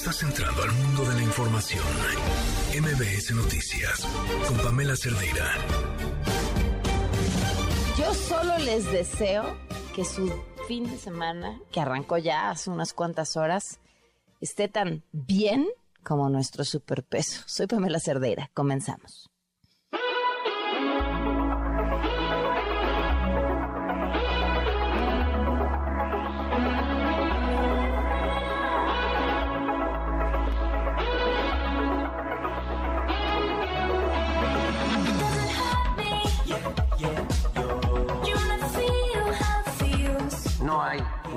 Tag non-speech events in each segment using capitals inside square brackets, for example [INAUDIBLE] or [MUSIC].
Estás entrando al mundo de la información. MBS Noticias con Pamela Cerdeira. Yo solo les deseo que su fin de semana, que arrancó ya hace unas cuantas horas, esté tan bien como nuestro superpeso. Soy Pamela Cerdeira. Comenzamos.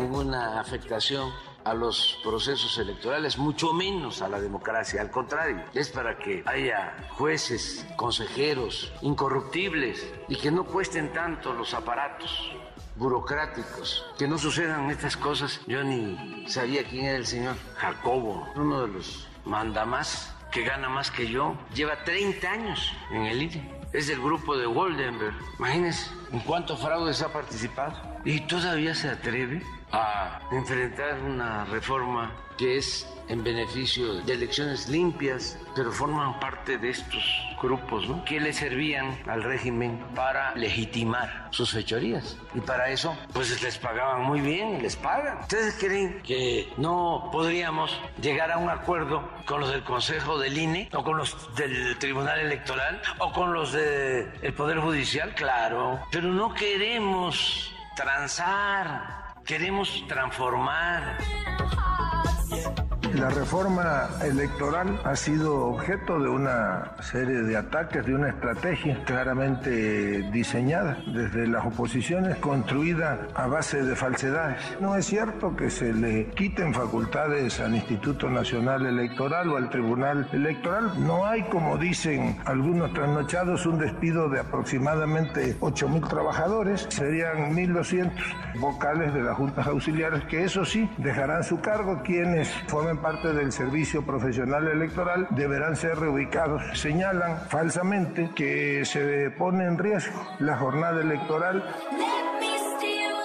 Ninguna afectación a los procesos electorales, mucho menos a la democracia. Al contrario, es para que haya jueces, consejeros, incorruptibles y que no cuesten tanto los aparatos burocráticos, que no sucedan estas cosas. Yo ni sabía quién era el señor Jacobo, uno de los mandamás que gana más que yo, lleva 30 años en el INE. Es del grupo de Woldenberg. Imagínense en cuántos fraudes ha participado. Y todavía se atreve a enfrentar una reforma que es en beneficio de elecciones limpias, pero forman parte de estos grupos que le servían al régimen para legitimar sus fechorías. Y para eso, pues les pagaban muy bien y les pagan. ¿Ustedes creen que no podríamos llegar a un acuerdo con los del Consejo del INE o con los del Tribunal Electoral o con los del Poder Judicial? Claro, pero no queremos transar, queremos transformar. La reforma electoral ha sido objeto de una serie de ataques, de una estrategia claramente diseñada desde las oposiciones, construida a base de falsedades. No es cierto que se le quiten facultades al Instituto Nacional Electoral o al Tribunal Electoral. No hay, como dicen algunos trasnochados, un despido de aproximadamente 8.000 trabajadores. Serían 1.200 vocales de las juntas auxiliares que eso sí dejarán su cargo quienes formen parte del servicio profesional electoral deberán ser reubicados. Señalan falsamente que se pone en riesgo la jornada electoral.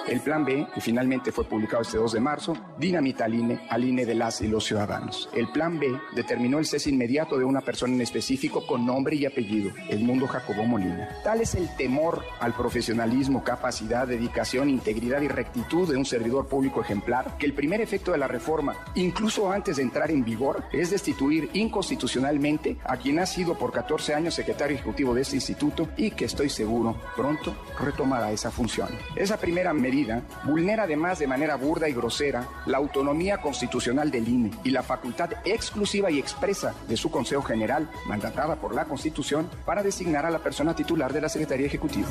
El plan B, que finalmente fue publicado este 2 de marzo, dinamita al INE, al INE de las y los ciudadanos. El plan B determinó el cese inmediato de una persona en específico con nombre y apellido, Edmundo Jacobo Molina. Tal es el temor al profesionalismo, capacidad, dedicación, integridad y rectitud de un servidor público ejemplar, que el primer efecto de la reforma, incluso antes de entrar en vigor, es destituir inconstitucionalmente a quien ha sido por 14 años secretario ejecutivo de este instituto y que estoy seguro pronto retomará esa función. Esa primera medida vulnera además de manera burda y grosera la autonomía constitucional del INE y la facultad exclusiva y expresa de su Consejo General, mandatada por la Constitución, para designar a la persona titular de la Secretaría Ejecutiva.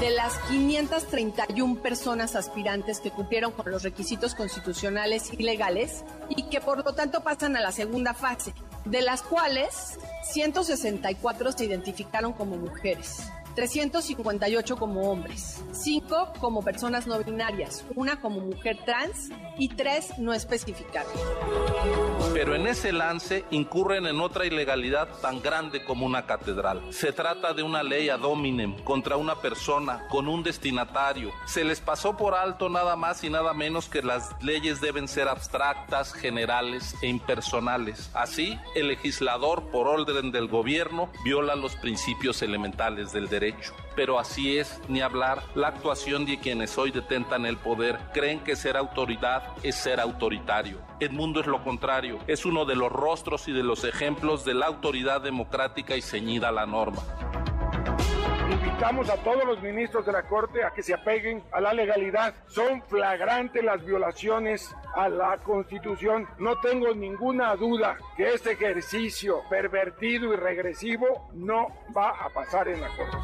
De las 531 personas aspirantes que cumplieron con los requisitos constitucionales y legales y que por lo tanto pasan a la segunda fase, de las cuales 164 se identificaron como mujeres. 358 como hombres, 5 como personas no binarias, una como mujer trans y 3 no especificadas. Pero en ese lance incurren en otra ilegalidad tan grande como una catedral. Se trata de una ley ad hominem contra una persona con un destinatario. Se les pasó por alto nada más y nada menos que las leyes deben ser abstractas, generales e impersonales. Así, el legislador, por orden del gobierno, viola los principios elementales del derecho. Pero así es, ni hablar, la actuación de quienes hoy detentan el poder creen que ser autoridad es ser autoritario. Edmundo es lo contrario, es uno de los rostros y de los ejemplos de la autoridad democrática y ceñida a la norma. Invitamos a todos los ministros de la Corte a que se apeguen a la legalidad. Son flagrantes las violaciones a la Constitución. No tengo ninguna duda que este ejercicio pervertido y regresivo no va a pasar en la Corte.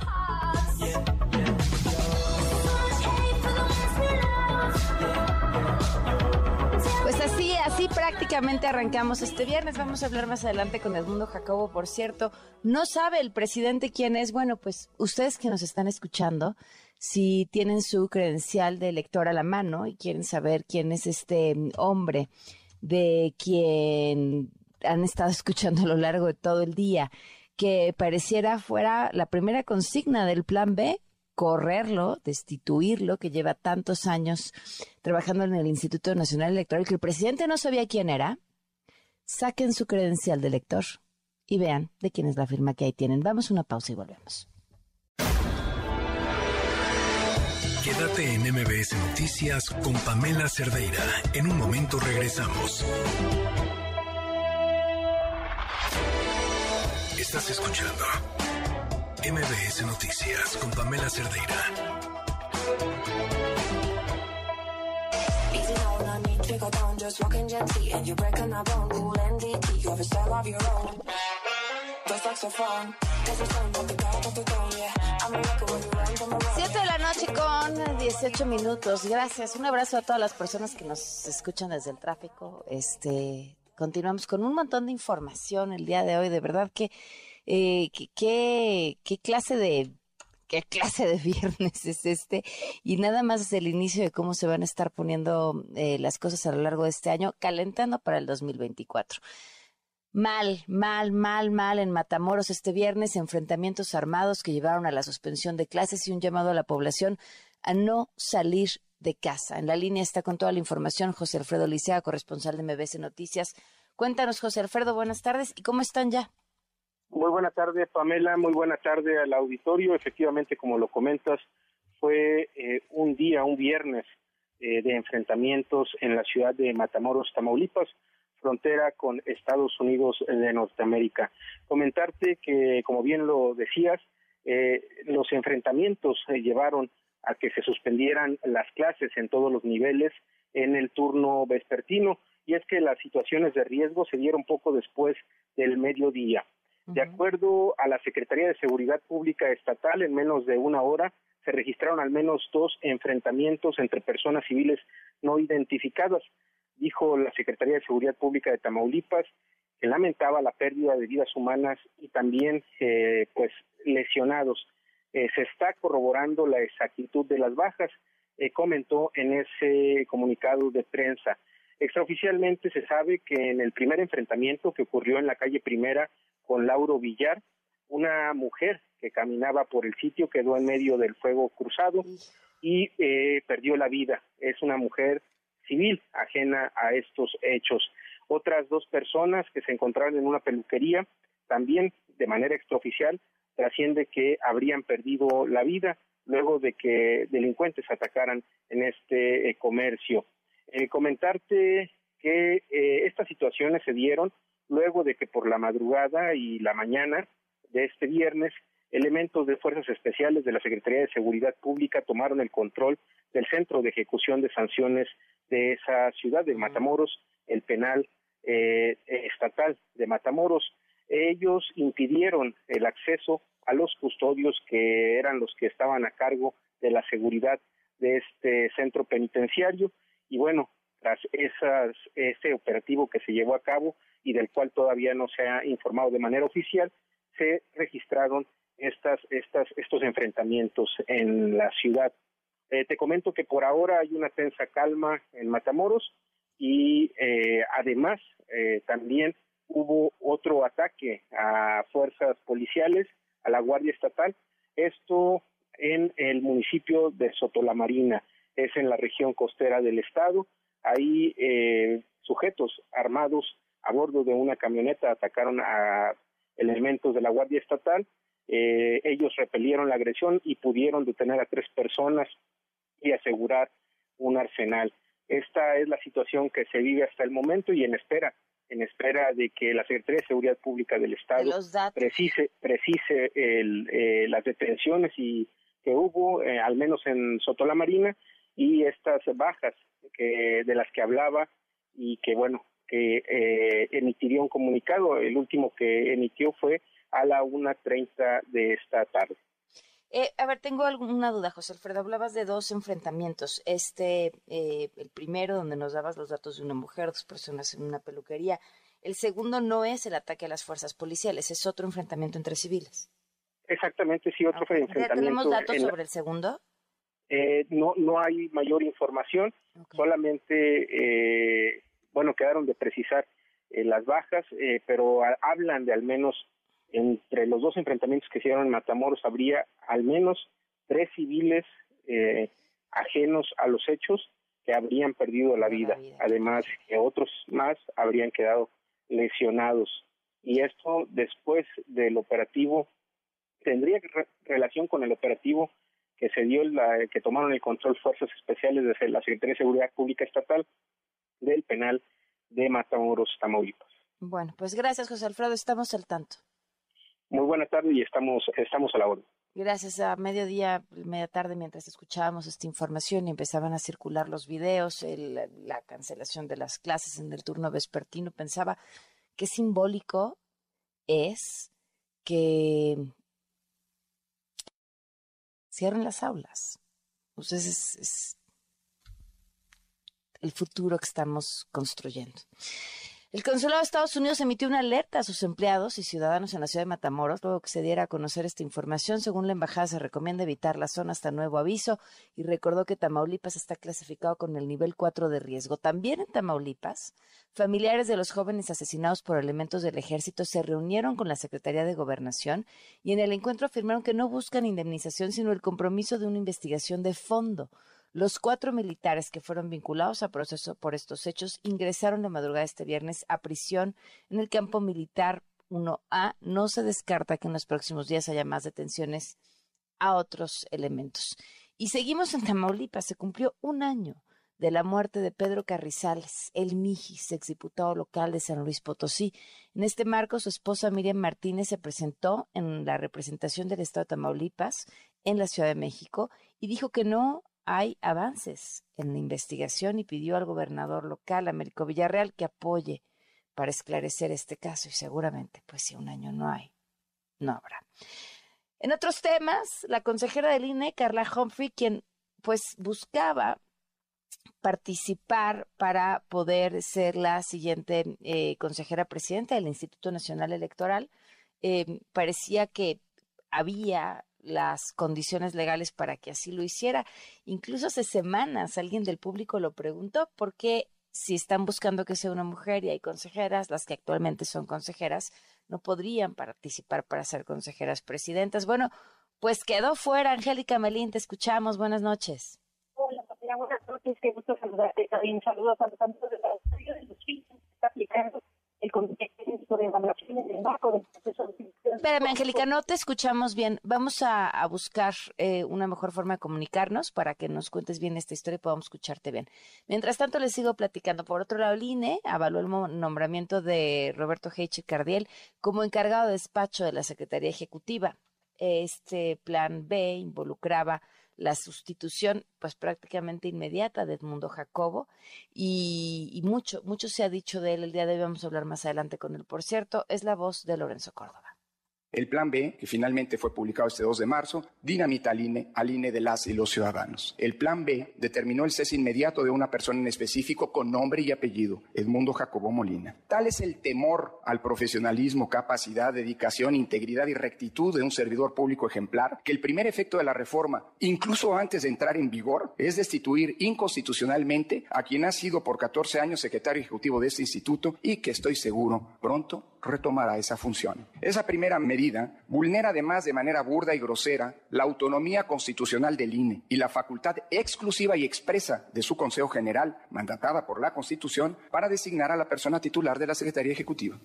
Así, así prácticamente arrancamos este viernes. Vamos a hablar más adelante con Edmundo Jacobo, por cierto. No sabe el presidente quién es. Bueno, pues ustedes que nos están escuchando, si tienen su credencial de elector a la mano y quieren saber quién es este hombre de quien han estado escuchando a lo largo de todo el día, que pareciera fuera la primera consigna del plan B, correrlo, destituirlo, que lleva tantos años trabajando en el Instituto Nacional Electoral, que el presidente no sabía quién era, saquen su credencial de elector y vean de quién es la firma que ahí tienen. Vamos a una pausa y volvemos. Quédate en MBS Noticias con Pamela Cerdeira. En un momento regresamos. Estás escuchando MBS Noticias con Pamela Cerdeira. Siete de la noche con 18 minutos. Gracias. Un abrazo a todas las personas que nos escuchan desde el tráfico. Este, continuamos con un montón de información el día de hoy. De verdad que, eh, qué clase de qué clase de [LAUGHS] viernes es este y nada más es el inicio de cómo se van a estar poniendo eh, las cosas a lo largo de este año, calentando para el 2024. Mal, mal, mal, mal en Matamoros este viernes, enfrentamientos armados que llevaron a la suspensión de clases y un llamado a la población a no salir de casa. En la línea está con toda la información José Alfredo Licea, corresponsal de MBC Noticias. Cuéntanos, José Alfredo, buenas tardes. ¿Y cómo están ya? Muy buena tarde, Pamela. Muy buena tarde al auditorio. Efectivamente, como lo comentas, fue eh, un día, un viernes eh, de enfrentamientos en la ciudad de Matamoros, Tamaulipas frontera con Estados Unidos de Norteamérica. Comentarte que, como bien lo decías, eh, los enfrentamientos llevaron a que se suspendieran las clases en todos los niveles en el turno vespertino y es que las situaciones de riesgo se dieron poco después del mediodía. De acuerdo a la Secretaría de Seguridad Pública Estatal, en menos de una hora se registraron al menos dos enfrentamientos entre personas civiles no identificadas dijo la Secretaría de Seguridad Pública de Tamaulipas que lamentaba la pérdida de vidas humanas y también eh, pues lesionados. Eh, se está corroborando la exactitud de las bajas, eh, comentó en ese comunicado de prensa. Extraoficialmente se sabe que en el primer enfrentamiento que ocurrió en la calle Primera con Lauro Villar, una mujer que caminaba por el sitio quedó en medio del fuego cruzado y perdió la vida. Es una mujer civil ajena a estos hechos. Otras dos personas que se encontraron en una peluquería, también de manera extraoficial, trasciende que habrían perdido la vida luego de que delincuentes atacaran en este eh, comercio. Eh, comentarte que eh, estas situaciones se dieron luego de que por la madrugada y la mañana de este viernes elementos de fuerzas especiales de la Secretaría de Seguridad Pública tomaron el control del centro de ejecución de sanciones de esa ciudad de Matamoros, el penal eh, estatal de Matamoros. Ellos impidieron el acceso a los custodios que eran los que estaban a cargo de la seguridad de este centro penitenciario y bueno, tras esas, ese operativo que se llevó a cabo y del cual todavía no se ha informado de manera oficial, se registraron estas, estas, estos enfrentamientos en la ciudad. Eh, te comento que por ahora hay una tensa calma en Matamoros y eh, además eh, también hubo otro ataque a fuerzas policiales, a la Guardia Estatal, esto en el municipio de Sotolamarina, es en la región costera del estado. Ahí sujetos armados a bordo de una camioneta atacaron a elementos de la Guardia Estatal eh, ellos repelieron la agresión y pudieron detener a tres personas y asegurar un arsenal. Esta es la situación que se vive hasta el momento y en espera, en espera de que la Secretaría de Seguridad Pública del Estado precise, precise eh, las detenciones y que hubo, eh, al menos en Soto la Marina, y estas bajas que de las que hablaba y que bueno que eh, emitiría un comunicado. El último que emitió fue a la 1.30 de esta tarde. Eh, a ver, tengo alguna duda, José Alfredo. Hablabas de dos enfrentamientos. Este, eh, el primero, donde nos dabas los datos de una mujer, dos personas en una peluquería. El segundo no es el ataque a las fuerzas policiales, es otro enfrentamiento entre civiles. Exactamente, sí, otro enfrentamiento. ¿Tenemos datos sobre el segundo? Eh, no, no hay mayor información, solamente, bueno, quedaron de precisar las bajas, pero hablan de al menos entre los dos enfrentamientos que se dieron en Matamoros habría al menos tres civiles eh, ajenos a los hechos que habrían perdido la vida, además que otros más habrían quedado lesionados. Y esto después del operativo tendría relación con el operativo que se dio, la, que tomaron el control fuerzas especiales desde la Secretaría de Seguridad Pública Estatal del penal de Matamoros, Tamaulipas. Bueno, pues gracias, José Alfredo, estamos al tanto. Muy buena tarde y estamos, estamos a la orden. Gracias a mediodía, media tarde, mientras escuchábamos esta información y empezaban a circular los videos, la cancelación de las clases en el turno vespertino, pensaba qué simbólico es que cierren las aulas. Entonces es el futuro que estamos construyendo. El consulado de Estados Unidos emitió una alerta a sus empleados y ciudadanos en la ciudad de Matamoros luego que se diera a conocer esta información. Según la embajada, se recomienda evitar la zona hasta nuevo aviso y recordó que Tamaulipas está clasificado con el nivel 4 de riesgo. También en Tamaulipas, familiares de los jóvenes asesinados por elementos del ejército se reunieron con la Secretaría de Gobernación y en el encuentro afirmaron que no buscan indemnización, sino el compromiso de una investigación de fondo. Los cuatro militares que fueron vinculados a proceso por estos hechos ingresaron la madrugada este viernes a prisión en el campo militar 1A. No se descarta que en los próximos días haya más detenciones a otros elementos. Y seguimos en Tamaulipas. Se cumplió un año de la muerte de Pedro Carrizales, el Mijis, exdiputado local de San Luis Potosí. En este marco, su esposa Miriam Martínez se presentó en la representación del Estado de Tamaulipas en la Ciudad de México y dijo que no hay avances en la investigación y pidió al gobernador local, Américo Villarreal, que apoye para esclarecer este caso y seguramente, pues si un año no hay, no habrá. En otros temas, la consejera del INE, Carla Humphrey, quien pues buscaba participar para poder ser la siguiente eh, consejera presidenta del Instituto Nacional Electoral, eh, parecía que había las condiciones legales para que así lo hiciera. Incluso hace semanas alguien del público lo preguntó por qué si están buscando que sea una mujer y hay consejeras, las que actualmente son consejeras, no podrían participar para ser consejeras presidentas. Bueno, pues quedó fuera. Angélica Melín, te escuchamos. Buenas noches. Hola, buenas noches. Qué gusto saludarte. También saludos a los amigos de la que está aplicando el Comité de Espérame, Angélica, no te escuchamos bien. Vamos a, buscar eh, una mejor forma de comunicarnos para que nos cuentes bien esta historia y podamos escucharte bien. Mientras tanto, les sigo platicando. Por otro lado, el INE avaló el nombramiento de Roberto Heiche Cardiel como encargado de despacho de la Secretaría Ejecutiva. Este plan B involucraba la sustitución pues prácticamente inmediata de Edmundo Jacobo y, mucho, mucho se ha dicho de él el día de hoy, vamos a hablar más adelante con él, por cierto, es la voz de Lorenzo Córdoba. El plan B, que finalmente fue publicado este 2 de marzo, dinamita al INE, al INE de las y los ciudadanos. El plan B determinó el cese inmediato de una persona en específico con nombre y apellido, Edmundo Jacobo Molina. Tal es el temor al profesionalismo, capacidad, dedicación, integridad y rectitud de un servidor público ejemplar, que el primer efecto de la reforma, incluso antes de entrar en vigor, es destituir inconstitucionalmente a quien ha sido por 14 años secretario ejecutivo de este instituto y que estoy seguro pronto retomará esa función. Esa primera medida vulnera además de manera burda y grosera la autonomía constitucional del INE y la facultad exclusiva y expresa de su Consejo General, mandatada por la Constitución, para designar a la persona titular de la Secretaría Ejecutiva.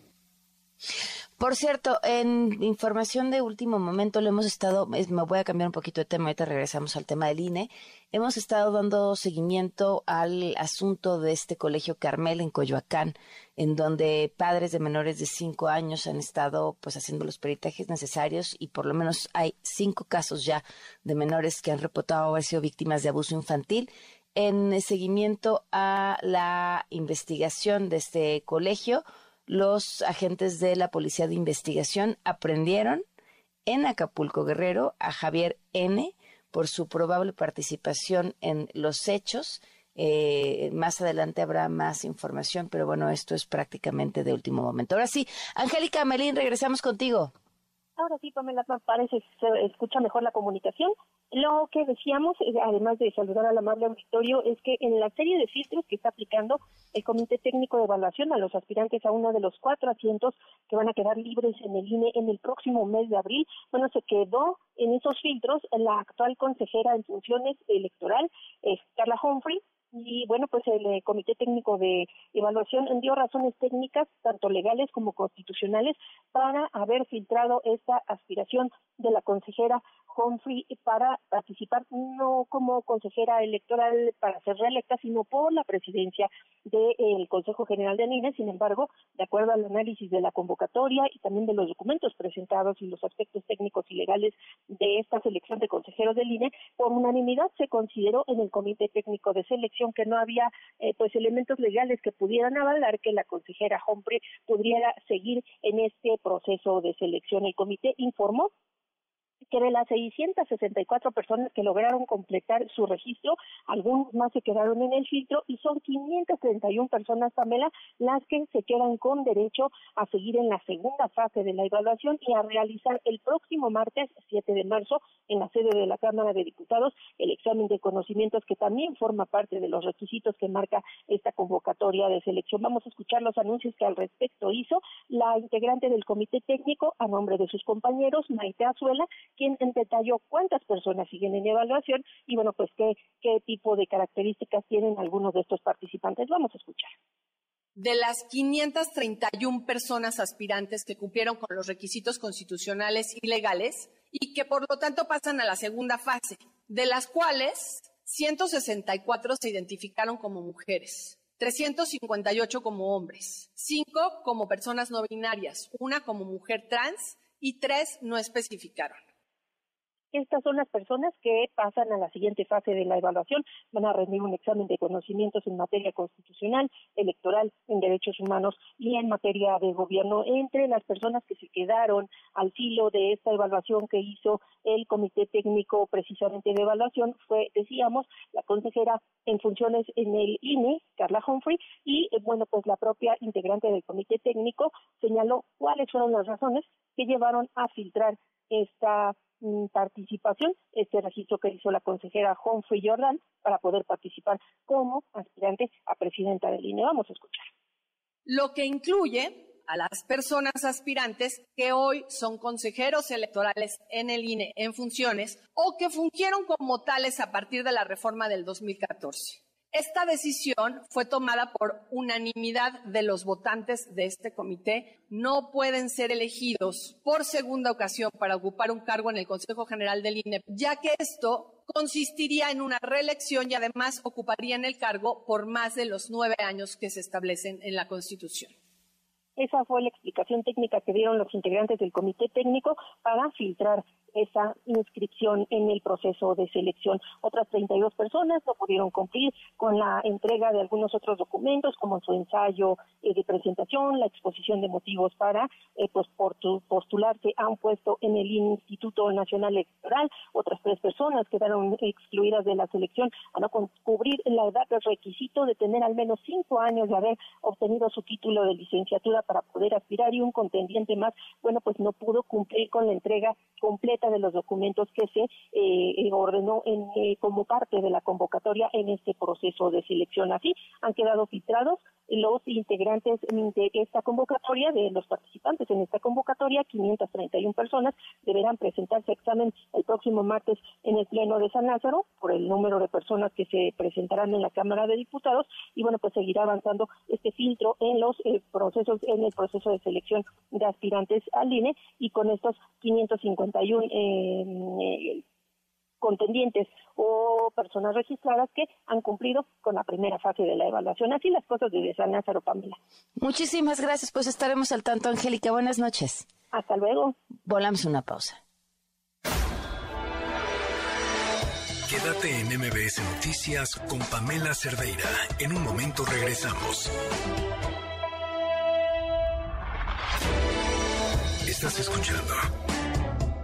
Por cierto, en información de último momento, le hemos estado, me voy a cambiar un poquito de tema, ahorita regresamos al tema del INE, hemos estado dando seguimiento al asunto de este colegio Carmel en Coyoacán, en donde padres de menores de cinco años han estado pues haciendo los peritajes necesarios y por lo menos hay cinco casos ya de menores que han reportado haber sido víctimas de abuso infantil. En seguimiento a la investigación de este colegio, los agentes de la Policía de Investigación aprendieron en Acapulco Guerrero a Javier N por su probable participación en los hechos. Eh, más adelante habrá más información, pero bueno, esto es prácticamente de último momento. Ahora sí, Angélica Melín, regresamos contigo. Ahora sí, Pamela, me parece que se escucha mejor la comunicación. Lo que decíamos, eh, además de saludar al amable auditorio, es que en la serie de filtros que está aplicando el Comité Técnico de Evaluación a los aspirantes a uno de los cuatro asientos que van a quedar libres en el INE en el próximo mes de abril, bueno, se quedó en esos filtros la actual consejera en funciones electoral, Carla Humphrey, y bueno, pues el eh, Comité Técnico de Evaluación dio razones técnicas, tanto legales como constitucionales, para haber filtrado esta aspiración de la consejera Humphrey para participar no como consejera electoral para ser reelecta, sino por la presidencia del Consejo General de INE. Sin embargo, de acuerdo al análisis de la convocatoria y también de los documentos presentados y los aspectos técnicos y legales de esta selección de consejeros del INE, por unanimidad se consideró en el Comité Técnico de Selección que no había eh, pues elementos legales que pudieran avalar que la consejera Humphrey pudiera seguir en este proceso de selección. El comité informó que de las 664 personas que lograron completar su registro, algunos más se quedaron en el filtro y son 531 personas, Pamela, las que se quedan con derecho a seguir en la segunda fase de la evaluación y a realizar el próximo martes 7 de marzo en la sede de la Cámara de Diputados el examen de conocimientos que también forma parte de los requisitos que marca esta convocatoria de selección. Vamos a escuchar los anuncios que al respecto hizo la integrante del comité técnico a nombre de sus compañeros, Maite Azuela, quien detalló cuántas personas siguen en evaluación y bueno, pues qué, qué tipo de características tienen algunos de estos participantes. Vamos a escuchar. De las 531 personas aspirantes que cumplieron con los requisitos constitucionales y legales y que por lo tanto pasan a la segunda fase, de las cuales 164 se identificaron como mujeres. 358 como hombres, 5 como personas no binarias, una como mujer trans y 3 no especificaron. Estas son las personas que pasan a la siguiente fase de la evaluación, van a rendir un examen de conocimientos en materia constitucional, electoral, en derechos humanos y en materia de gobierno. Entre las personas que se quedaron al filo de esta evaluación que hizo el Comité Técnico precisamente de evaluación fue, decíamos, la consejera en funciones en el INE, Carla Humphrey, y eh, bueno, pues la propia integrante del Comité Técnico señaló cuáles fueron las razones que llevaron a filtrar esta participación, este registro que hizo la consejera Humphrey Jordan para poder participar como aspirante a presidenta del INE. Vamos a escuchar. Lo que incluye a las personas aspirantes que hoy son consejeros electorales en el INE en funciones o que fungieron como tales a partir de la reforma del 2014. Esta decisión fue tomada por unanimidad de los votantes de este comité. No pueden ser elegidos por segunda ocasión para ocupar un cargo en el Consejo General del INE, ya que esto consistiría en una reelección y además ocuparían el cargo por más de los nueve años que se establecen en la Constitución. Esa fue la explicación técnica que dieron los integrantes del comité técnico para filtrar esa inscripción en el proceso de selección. Otras 32 personas no pudieron cumplir con la entrega de algunos otros documentos, como su ensayo eh, de presentación, la exposición de motivos para eh, pues, postularse a un puesto en el Instituto Nacional Electoral. Otras tres personas quedaron excluidas de la selección a no cubrir la edad del requisito de tener al menos cinco años de haber obtenido su título de licenciatura para poder aspirar y un contendiente más, bueno, pues no pudo cumplir con la entrega completa de los documentos que se eh, ordenó en, eh, como parte de la convocatoria en este proceso de selección. Así han quedado filtrados los integrantes de esta convocatoria, de los participantes en esta convocatoria, 531 personas, deberán presentarse examen el próximo martes en el Pleno de San Lázaro por el número de personas que se presentarán en la Cámara de Diputados. Y bueno, pues seguirá avanzando este filtro en los eh, procesos, en el proceso de selección de aspirantes al INE y con estos 551 eh, contendientes o personas registradas que han cumplido con la primera fase de la evaluación. Así las cosas de San Lázaro, Pamela. Muchísimas gracias, pues estaremos al tanto, Angélica. Buenas noches. Hasta luego. Volamos una pausa. Quédate en MBS Noticias con Pamela Cerdeira. En un momento regresamos. Estás escuchando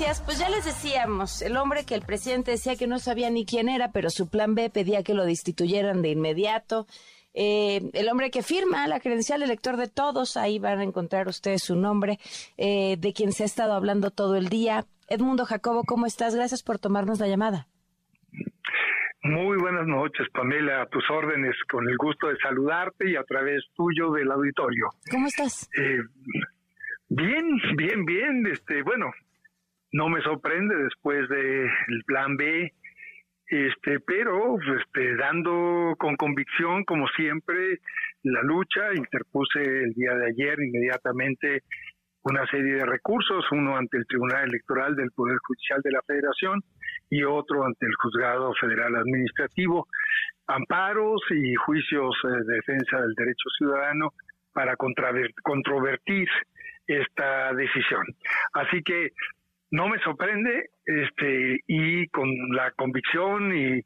Noticias, pues ya les decíamos, el hombre que el presidente decía que no sabía ni quién era, pero su plan B pedía que lo destituyeran de inmediato. Eh, el hombre que firma la credencial elector de todos, ahí van a encontrar ustedes su nombre, eh, de quien se ha estado hablando todo el día. Edmundo Jacobo, ¿cómo estás? Gracias por tomarnos la llamada. Muy buenas noches, Pamela, a tus órdenes, con el gusto de saludarte y a través tuyo del auditorio. ¿Cómo estás? Eh, bien, bien, bien. Este, bueno, no me sorprende después del plan B, este, pero este, dando con convicción, como siempre, la lucha, interpuse el día de ayer inmediatamente una serie de recursos, uno ante el Tribunal Electoral del Poder Judicial de la Federación y otro ante el Juzgado Federal Administrativo, amparos y juicios eh, de defensa del derecho ciudadano para controvertir esta decisión. Así que no me sorprende este y con la convicción y,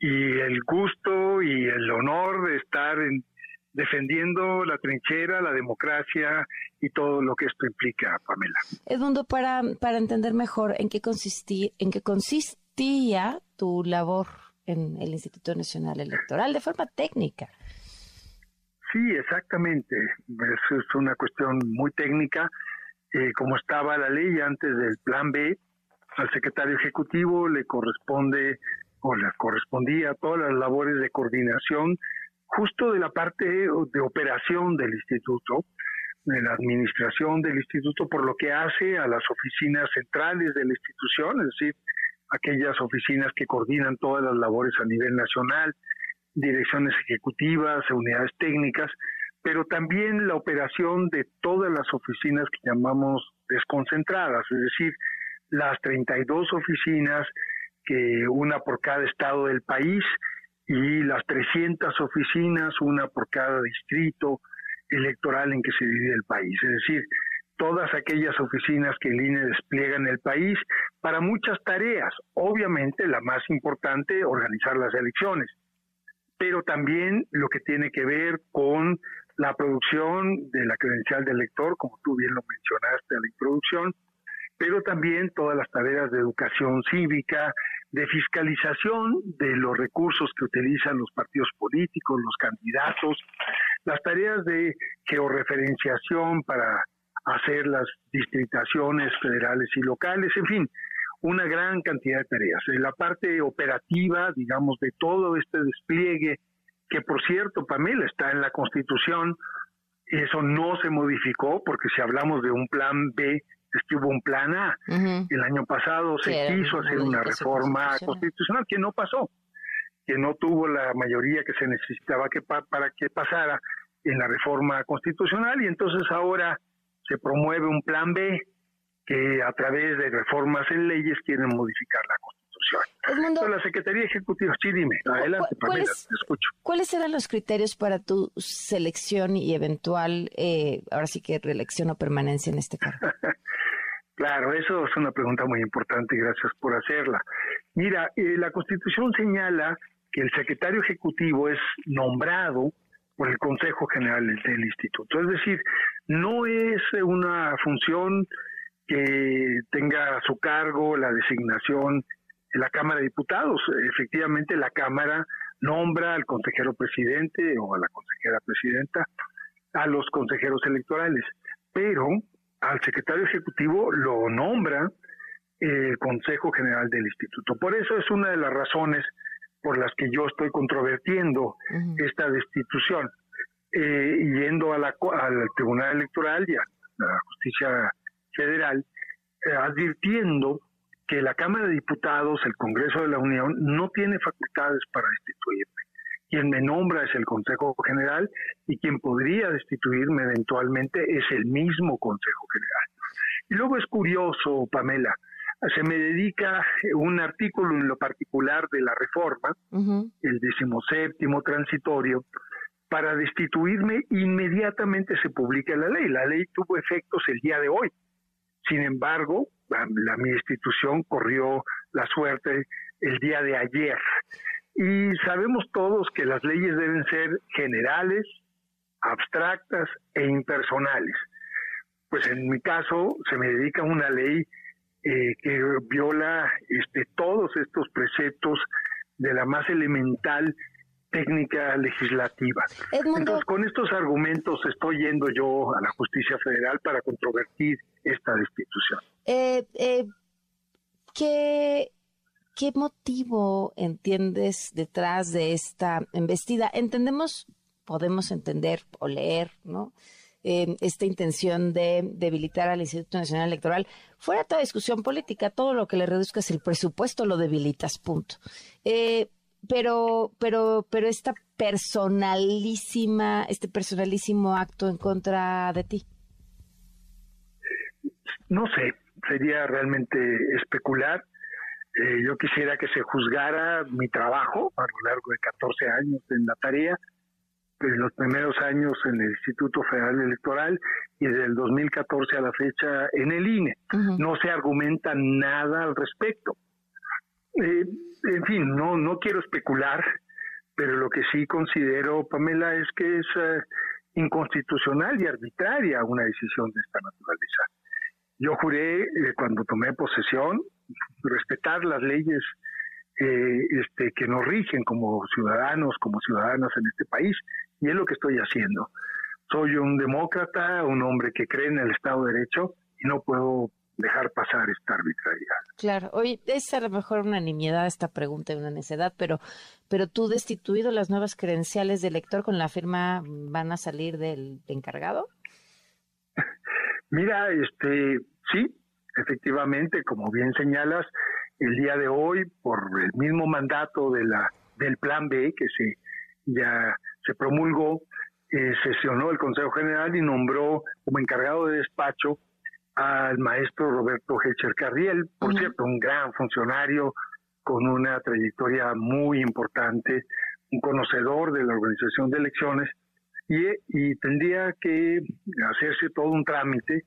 y el gusto y el honor de estar en, defendiendo la trinchera, la democracia y todo lo que esto implica, Pamela. Edmundo, para, para entender mejor en qué, consistí, en qué consistía tu labor en el Instituto Nacional Electoral de forma técnica. Sí, exactamente. Es, es una cuestión muy técnica. Eh, como estaba la ley antes del Plan B, al secretario ejecutivo le corresponde o le correspondía todas las labores de coordinación justo de la parte de operación del instituto, de la administración del instituto, por lo que hace a las oficinas centrales de la institución, es decir, aquellas oficinas que coordinan todas las labores a nivel nacional, direcciones ejecutivas, unidades técnicas, pero también la operación de todas las oficinas que llamamos desconcentradas, es decir, las 32 oficinas, que una por cada estado del país, y las 300 oficinas, una por cada distrito electoral en que se divide el país. Es decir, todas aquellas oficinas que el INE despliega en el país para muchas tareas. Obviamente la más importante, organizar las elecciones, pero también lo que tiene que ver con la producción de la credencial del elector, como tú bien lo mencionaste en la introducción, pero también todas las tareas de educación cívica, de fiscalización de los recursos que utilizan los partidos políticos, los candidatos, las tareas de georreferenciación para hacer las distritaciones federales y locales, en fin, una gran cantidad de tareas. En la parte operativa, digamos, de todo este despliegue, que por cierto, Pamela, está en la Constitución, eso no se modificó porque si hablamos de un plan B, es que hubo un plan A. El año pasado se quiso hacer una reforma constitucional que no pasó, que no tuvo la mayoría que se necesitaba que para que pasara en la reforma constitucional y entonces ahora se promueve un plan B que a través de reformas en leyes quieren modificar la Constitución. La Secretaría Ejecutiva, sí, dime, adelante, Pamela, te escucho. ¿Cuáles eran los criterios para tu selección y eventual, eh, ahora sí que reelección o permanencia en este cargo? [LAUGHS] Claro, eso es una pregunta muy importante y gracias por hacerla. Mira, eh, la Constitución señala que el secretario ejecutivo es nombrado por el Consejo General del Instituto. Es decir, no es una función que tenga a su cargo la designación de la Cámara de Diputados. Efectivamente, la Cámara nombra al consejero presidente o a la consejera presidenta a los consejeros electorales, pero al secretario ejecutivo lo nombra el Consejo General del Instituto. Por eso es una de las razones por las que yo estoy controvertiendo esta destitución, eh, yendo a la, al Tribunal Electoral y a la Justicia Federal, eh, advirtiendo que la Cámara de Diputados, el Congreso de la Unión, no tiene facultades para destituirme. Quien me nombra es el Consejo General y quien podría destituirme eventualmente es el mismo Consejo General. Y luego es curioso, Pamela, se me dedica un artículo en lo particular de la reforma, el decimoséptimo transitorio, para destituirme inmediatamente se publica la ley. La ley tuvo efectos el día de hoy. Sin embargo, la, mi institución corrió la suerte el día de ayer. Y sabemos todos que las leyes deben ser generales, abstractas e impersonales. Pues en mi caso se me dedica una ley eh, que viola este, todos estos preceptos de la más elemental técnica legislativa. Entonces, con estos argumentos estoy yendo yo a la justicia federal para controvertir esta destitución. Eh, eh, ¿qué, ¿Qué motivo entiendes detrás de esta embestida? Entendemos, podemos entender o leer, ¿no? Eh, esta intención de debilitar al Instituto Nacional Electoral. Fuera toda discusión política, todo lo que le reduzcas el presupuesto lo debilitas, punto. Eh, pero, pero, pero esta personalísima, este personalísimo acto en contra de ti. No sé, sería realmente especular. Eh, yo quisiera que se juzgara mi trabajo a lo largo de 14 años en la tarea, en los primeros años en el Instituto Federal Electoral y desde el 2014 a la fecha en el INE. No se argumenta nada al respecto. Eh, en fin, no, no quiero especular, pero lo que sí considero, Pamela, es que es eh, inconstitucional y arbitraria una decisión de esta naturaleza. Yo juré eh, cuando tomé posesión respetar las leyes eh, este, que nos rigen como ciudadanos, como ciudadanas en este país, y es lo que estoy haciendo. Soy un demócrata, un hombre que cree en el Estado de Derecho y no puedo dejar pasar esta arbitrariedad. Claro, hoy es a lo mejor una nimiedad esta pregunta y una necedad, pero, pero tú destituido las nuevas credenciales de lector con la firma van a salir del encargado. Mira, este, sí, efectivamente, como bien señalas, el día de hoy, por el mismo mandato de la del Plan B que se ya se promulgó, eh, sesionó el Consejo General y nombró como encargado de despacho al maestro Roberto Hecher Carriel, por cierto, un gran funcionario con una trayectoria muy importante, un conocedor de la organización de elecciones, y, y tendría que hacerse todo un trámite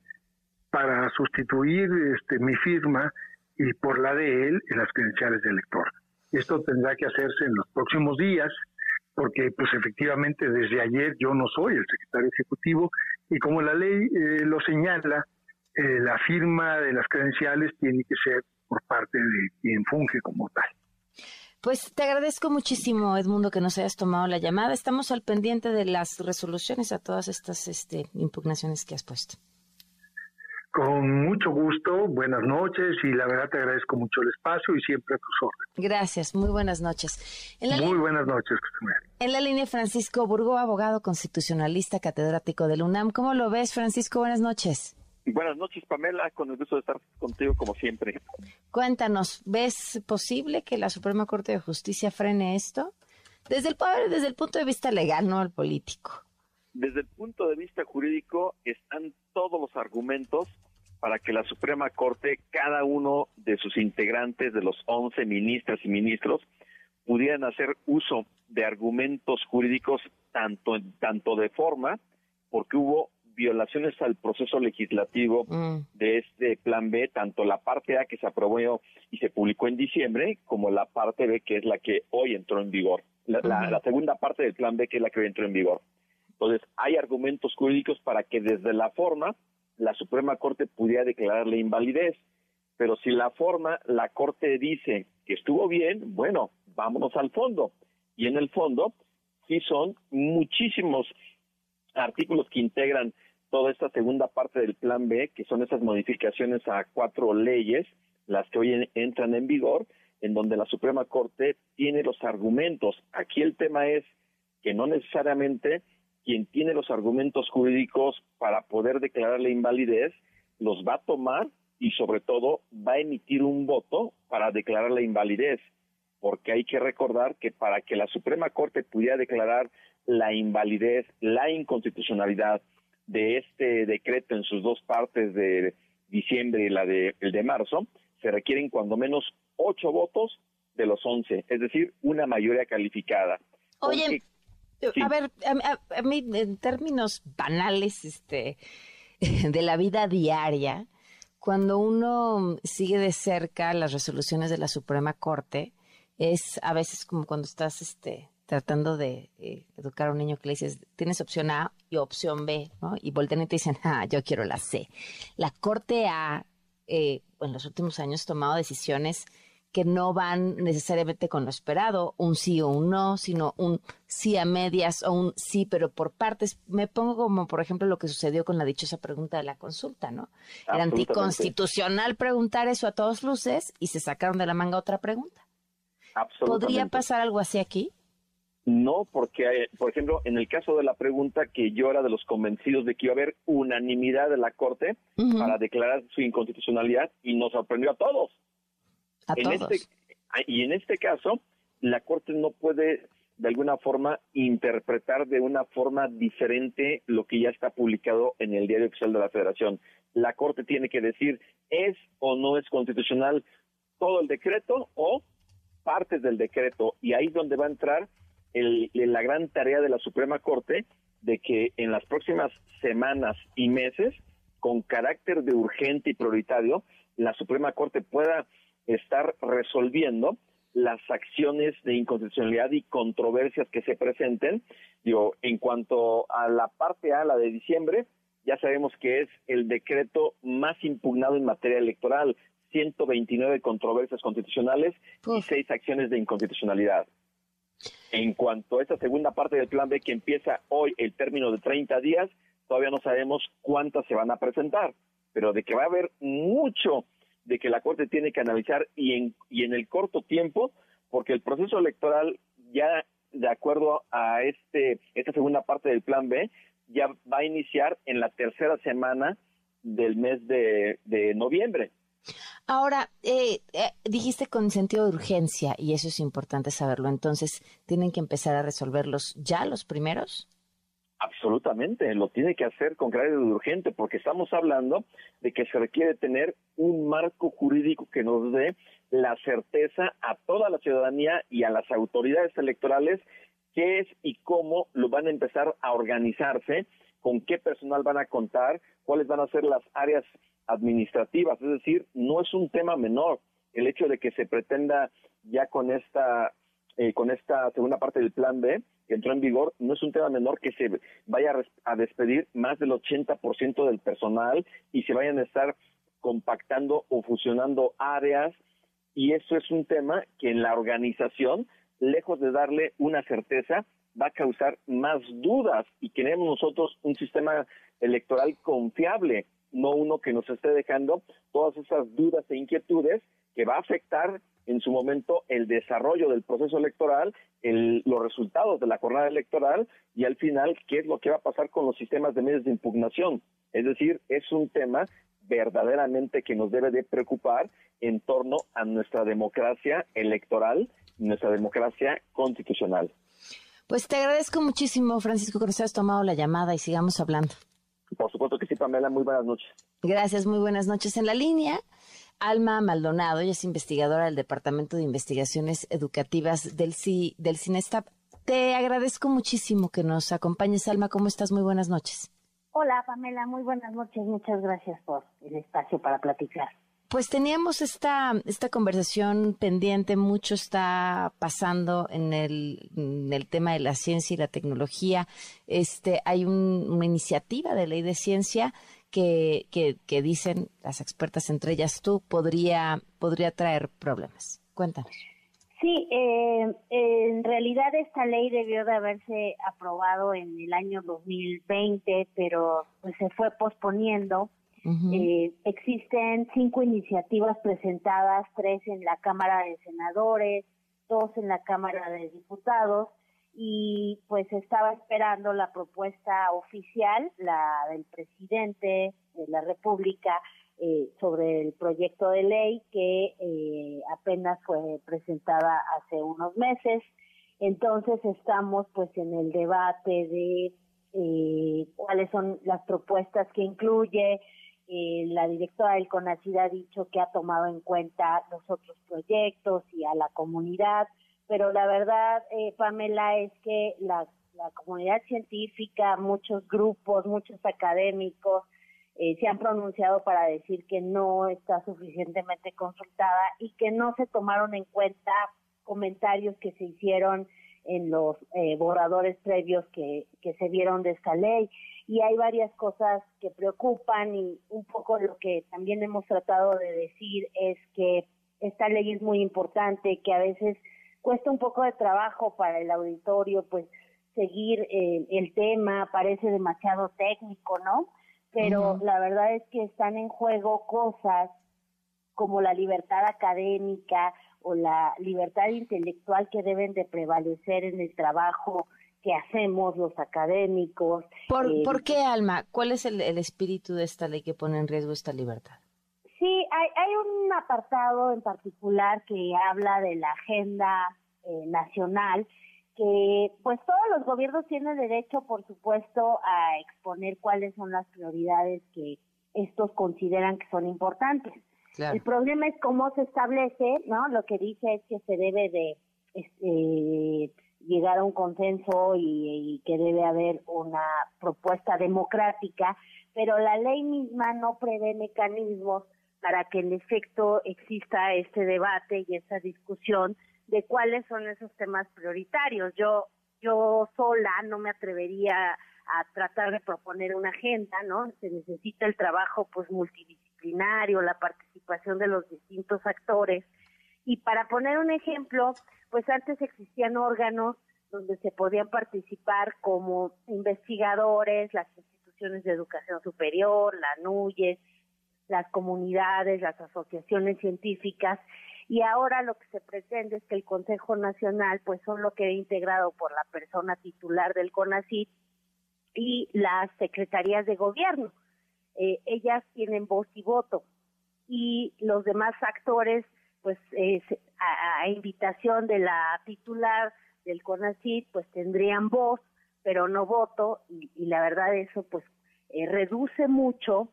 para sustituir este, mi firma y por la de él en las credenciales de elector. Esto tendrá que hacerse en los próximos días, porque pues efectivamente desde ayer yo no soy el secretario ejecutivo y como la ley eh, lo señala, eh, la firma de las credenciales tiene que ser por parte de quien funge como tal. Pues te agradezco muchísimo, Edmundo, que nos hayas tomado la llamada. Estamos al pendiente de las resoluciones a todas estas este, impugnaciones que has puesto. Con mucho gusto, buenas noches y la verdad te agradezco mucho el espacio y siempre a tus órdenes. Gracias, muy buenas noches. muy buenas noches. En la línea Francisco Burgo, abogado constitucionalista, catedrático del UNAM. ¿Cómo lo ves, Francisco? Buenas noches. Buenas noches, Pamela, con el gusto de estar contigo como siempre. Cuéntanos, ¿ves posible que la Suprema Corte de Justicia frene esto? Desde el, desde el punto de vista legal, no el político. Desde el punto de vista jurídico están todos los argumentos para que la Suprema Corte, cada uno de sus integrantes, de los 11 ministras y ministros, pudieran hacer uso de argumentos jurídicos tanto, tanto de forma, porque hubo violaciones al proceso legislativo mm. de este plan B, tanto la parte A que se aprobó y se publicó en diciembre, como la parte B que es la que hoy entró en vigor. La, la segunda parte del plan B que es la que hoy entró en vigor. Entonces, hay argumentos jurídicos para que desde la forma la Suprema Corte pudiera declarar la invalidez. Pero si la forma, la Corte dice que estuvo bien, bueno, vámonos al fondo. Y en el fondo, sí son muchísimos artículos que integran toda esta segunda parte del Plan B, que son esas modificaciones a cuatro leyes, las que hoy entran en vigor, en donde la Suprema Corte tiene los argumentos. Aquí el tema es que no necesariamente quien tiene los argumentos jurídicos para poder declarar la invalidez los va a tomar y sobre todo va a emitir un voto para declarar la invalidez, porque hay que recordar que para que la Suprema Corte pudiera declarar la invalidez, la inconstitucionalidad de este decreto en sus dos partes de diciembre y la de el de marzo, se requieren cuando menos ocho votos de los once, es decir, una mayoría calificada. Oye, a ver, a, mí en términos banales este, [LAUGHS] de la vida diaria, cuando uno sigue de cerca las resoluciones de la Suprema Corte, es a veces como cuando estás este, tratando de eh, educar a un niño que le dices, tienes opción A y opción B, ¿no? Y voltean y te dicen, ah, yo quiero la C. La Corte A eh, en los últimos años tomado decisiones que no van necesariamente con lo esperado, un sí o un no, sino un sí a medias o un sí, pero por partes. Me pongo como, por ejemplo, lo que sucedió con la dichosa pregunta de la consulta, ¿no? Era anticonstitucional preguntar eso a todos luces y se sacaron de la manga otra pregunta. ¿Podría pasar algo así aquí? No, porque, eh, por ejemplo, en el caso de la pregunta que yo era de los convencidos de que iba a haber unanimidad de la Corte para declarar su inconstitucionalidad y nos sorprendió a todos en Este, ah, y en este caso, la Corte no puede de alguna forma interpretar de una forma diferente lo que ya está publicado en el Diario Oficial de la Federación. La Corte tiene que decir es o no es constitucional todo el decreto o partes del decreto. Y ahí es donde va a entrar el, la gran tarea de la Suprema Corte de que en las próximas semanas y meses, con carácter de urgente y prioritario, la Suprema Corte pueda estar resolviendo las acciones de inconstitucionalidad y controversias que se presenten. Digo, en cuanto a la parte A, la de diciembre, ya sabemos que es el decreto más impugnado en materia electoral, 129 controversias constitucionales y seis acciones de inconstitucionalidad. En cuanto a esta segunda parte del plan B que empieza hoy el término de 30 días, todavía no sabemos cuántas se van a presentar, pero de que va a haber mucho de que la Corte tiene que analizar y en, y en el corto tiempo, porque el proceso electoral ya de acuerdo a este esta segunda parte del plan B ya va a iniciar en la tercera semana del mes de, noviembre. Ahora, eh, eh, dijiste con sentido de urgencia y eso es importante saberlo. Entonces, ¿tienen que empezar a resolverlos ya los primeros? Absolutamente, lo tiene que hacer con carácter urgente, porque estamos hablando de que se requiere tener un marco jurídico que nos dé la certeza a toda la ciudadanía y a las autoridades electorales qué es y cómo lo van a empezar a organizarse, con qué personal van a contar, cuáles van a ser las áreas administrativas, es decir, no es un tema menor el hecho de que se pretenda ya con esta eh, con esta segunda parte del plan B que entró en vigor, no es un tema menor que se vaya a despedir más del 80% del personal y se vayan a estar compactando o fusionando áreas. Y eso es un tema que en la organización, lejos de darle una certeza, va a causar más dudas y queremos nosotros un sistema electoral confiable, no uno que nos esté dejando todas esas dudas e inquietudes que va a afectar en su momento el desarrollo del proceso electoral, los resultados de la jornada electoral y al final qué es lo que va a pasar con los sistemas de medios de impugnación. Es decir, es un tema verdaderamente que nos debe de preocupar en torno a nuestra democracia electoral, nuestra democracia constitucional. Pues te agradezco muchísimo, Francisco, que nos hayas tomado la llamada y sigamos hablando. Por supuesto que sí, Pamela. Muy buenas noches. Gracias, muy buenas noches. En la línea Alma Maldonado, ella es investigadora del Departamento de Investigaciones Educativas del, C, del CINESTAP. Te agradezco muchísimo que nos acompañes, Alma. ¿Cómo estás? Muy buenas noches. Hola, Pamela. Muy buenas noches. Muchas gracias por el espacio para platicar. Pues teníamos esta, esta conversación pendiente, mucho está pasando en el, el tema de la ciencia y la tecnología. Este, hay una iniciativa de ley de ciencia que, que, dicen las expertas, entre ellas tú, podría, podría traer problemas. Cuéntanos. Sí, eh, en realidad esta ley debió de haberse aprobado en el año 2020, pero pues se fue posponiendo. Eh, existen cinco iniciativas presentadas, tres en la Cámara de Senadores, dos en la Cámara de Diputados y pues estaba esperando la propuesta oficial, la del presidente de la República, eh, sobre el proyecto de ley que eh, apenas fue presentada hace unos meses. Entonces estamos pues en el debate de eh, cuáles son las propuestas que incluye. La directora del CONACID ha dicho que ha tomado en cuenta los otros proyectos y a la comunidad pero la verdad, eh, Pamela, es que la, comunidad científica, muchos grupos, muchos académicos, eh, se han pronunciado para decir que no está suficientemente consultada y que no se tomaron en cuenta comentarios que se hicieron en los eh, borradores previos que, que se vieron de esta ley. Y hay varias cosas que preocupan y un poco lo que también hemos tratado de decir es que esta ley es muy importante, que a veces cuesta un poco de trabajo para el auditorio, pues seguir eh, el tema, parece demasiado técnico, ¿no? Pero la verdad es que están en juego cosas como la libertad académica o la libertad intelectual que deben de prevalecer en el trabajo que hacemos los académicos. ¿Por, eh, ¿por qué, Alma? ¿Cuál es el, espíritu de esta ley que pone en riesgo esta libertad? Sí, hay, hay un apartado en particular que habla de la agenda eh, nacional que pues todos los gobiernos tienen derecho, por supuesto, a exponer cuáles son las prioridades que estos consideran que son importantes. El problema es cómo se establece, ¿no? Lo que dice es que se debe de este, llegar a un consenso y, que debe haber una propuesta democrática, pero la ley misma no prevé mecanismos para que en efecto exista este debate y esta discusión de cuáles son esos temas prioritarios. Yo, yo sola no me atrevería a tratar de proponer una agenda, ¿no? Se necesita el trabajo pues multidisciplinario, la participación de los distintos actores. Y para poner un ejemplo, pues antes existían órganos donde se podían participar como investigadores, las instituciones de educación superior, la NUYES, las comunidades, las asociaciones científicas, y ahora lo que se pretende es que el Consejo Nacional pues solo quede integrado por la persona titular del CONACYT y las secretarías de gobierno. Eh, ellas tienen voz y voto. Y los demás actores pues a, invitación de la titular del CONACYT pues tendrían voz pero no voto. Y, la verdad eso pues eh, reduce mucho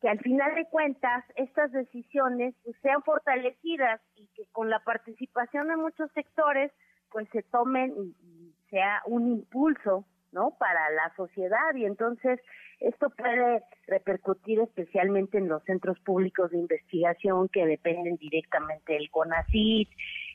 que al final de cuentas estas decisiones pues, sean fortalecidas y que con la participación de muchos sectores pues se tomen y, sea un impulso no para la sociedad y entonces esto puede repercutir especialmente en los centros públicos de investigación que dependen directamente del CONACYT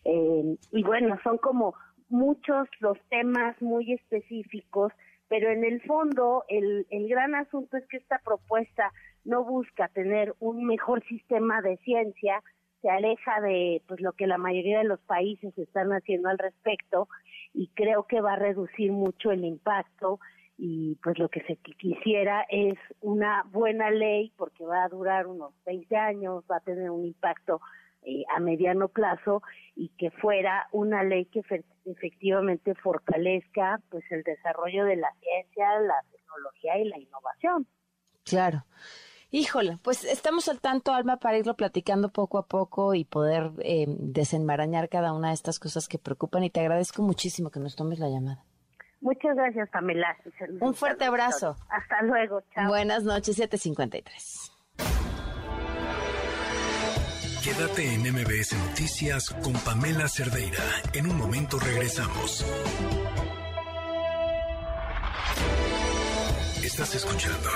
eh, y bueno son como muchos los temas muy específicos pero en el fondo el, el gran asunto es que esta propuesta no busca tener un mejor sistema de ciencia, se aleja de pues lo que la mayoría de los países están haciendo al respecto y creo que va a reducir mucho el impacto y pues lo que se quisiera es una buena ley porque va a durar unos 20 años, va a tener un impacto eh, a mediano plazo y que fuera una ley que efectivamente fortalezca pues el desarrollo de la ciencia, la tecnología y la innovación. Claro. Híjole, pues estamos al tanto, Alma, para irlo platicando poco a poco y poder eh, desenmarañar cada una de estas cosas que preocupan. Y te agradezco muchísimo que nos tomes la llamada. Muchas gracias, Pamela. Un fuerte abrazo. Hasta luego. Chao. Buenas noches, 753. Quédate en MBS Noticias con Pamela Cerdeira. En un momento regresamos. Estás escuchando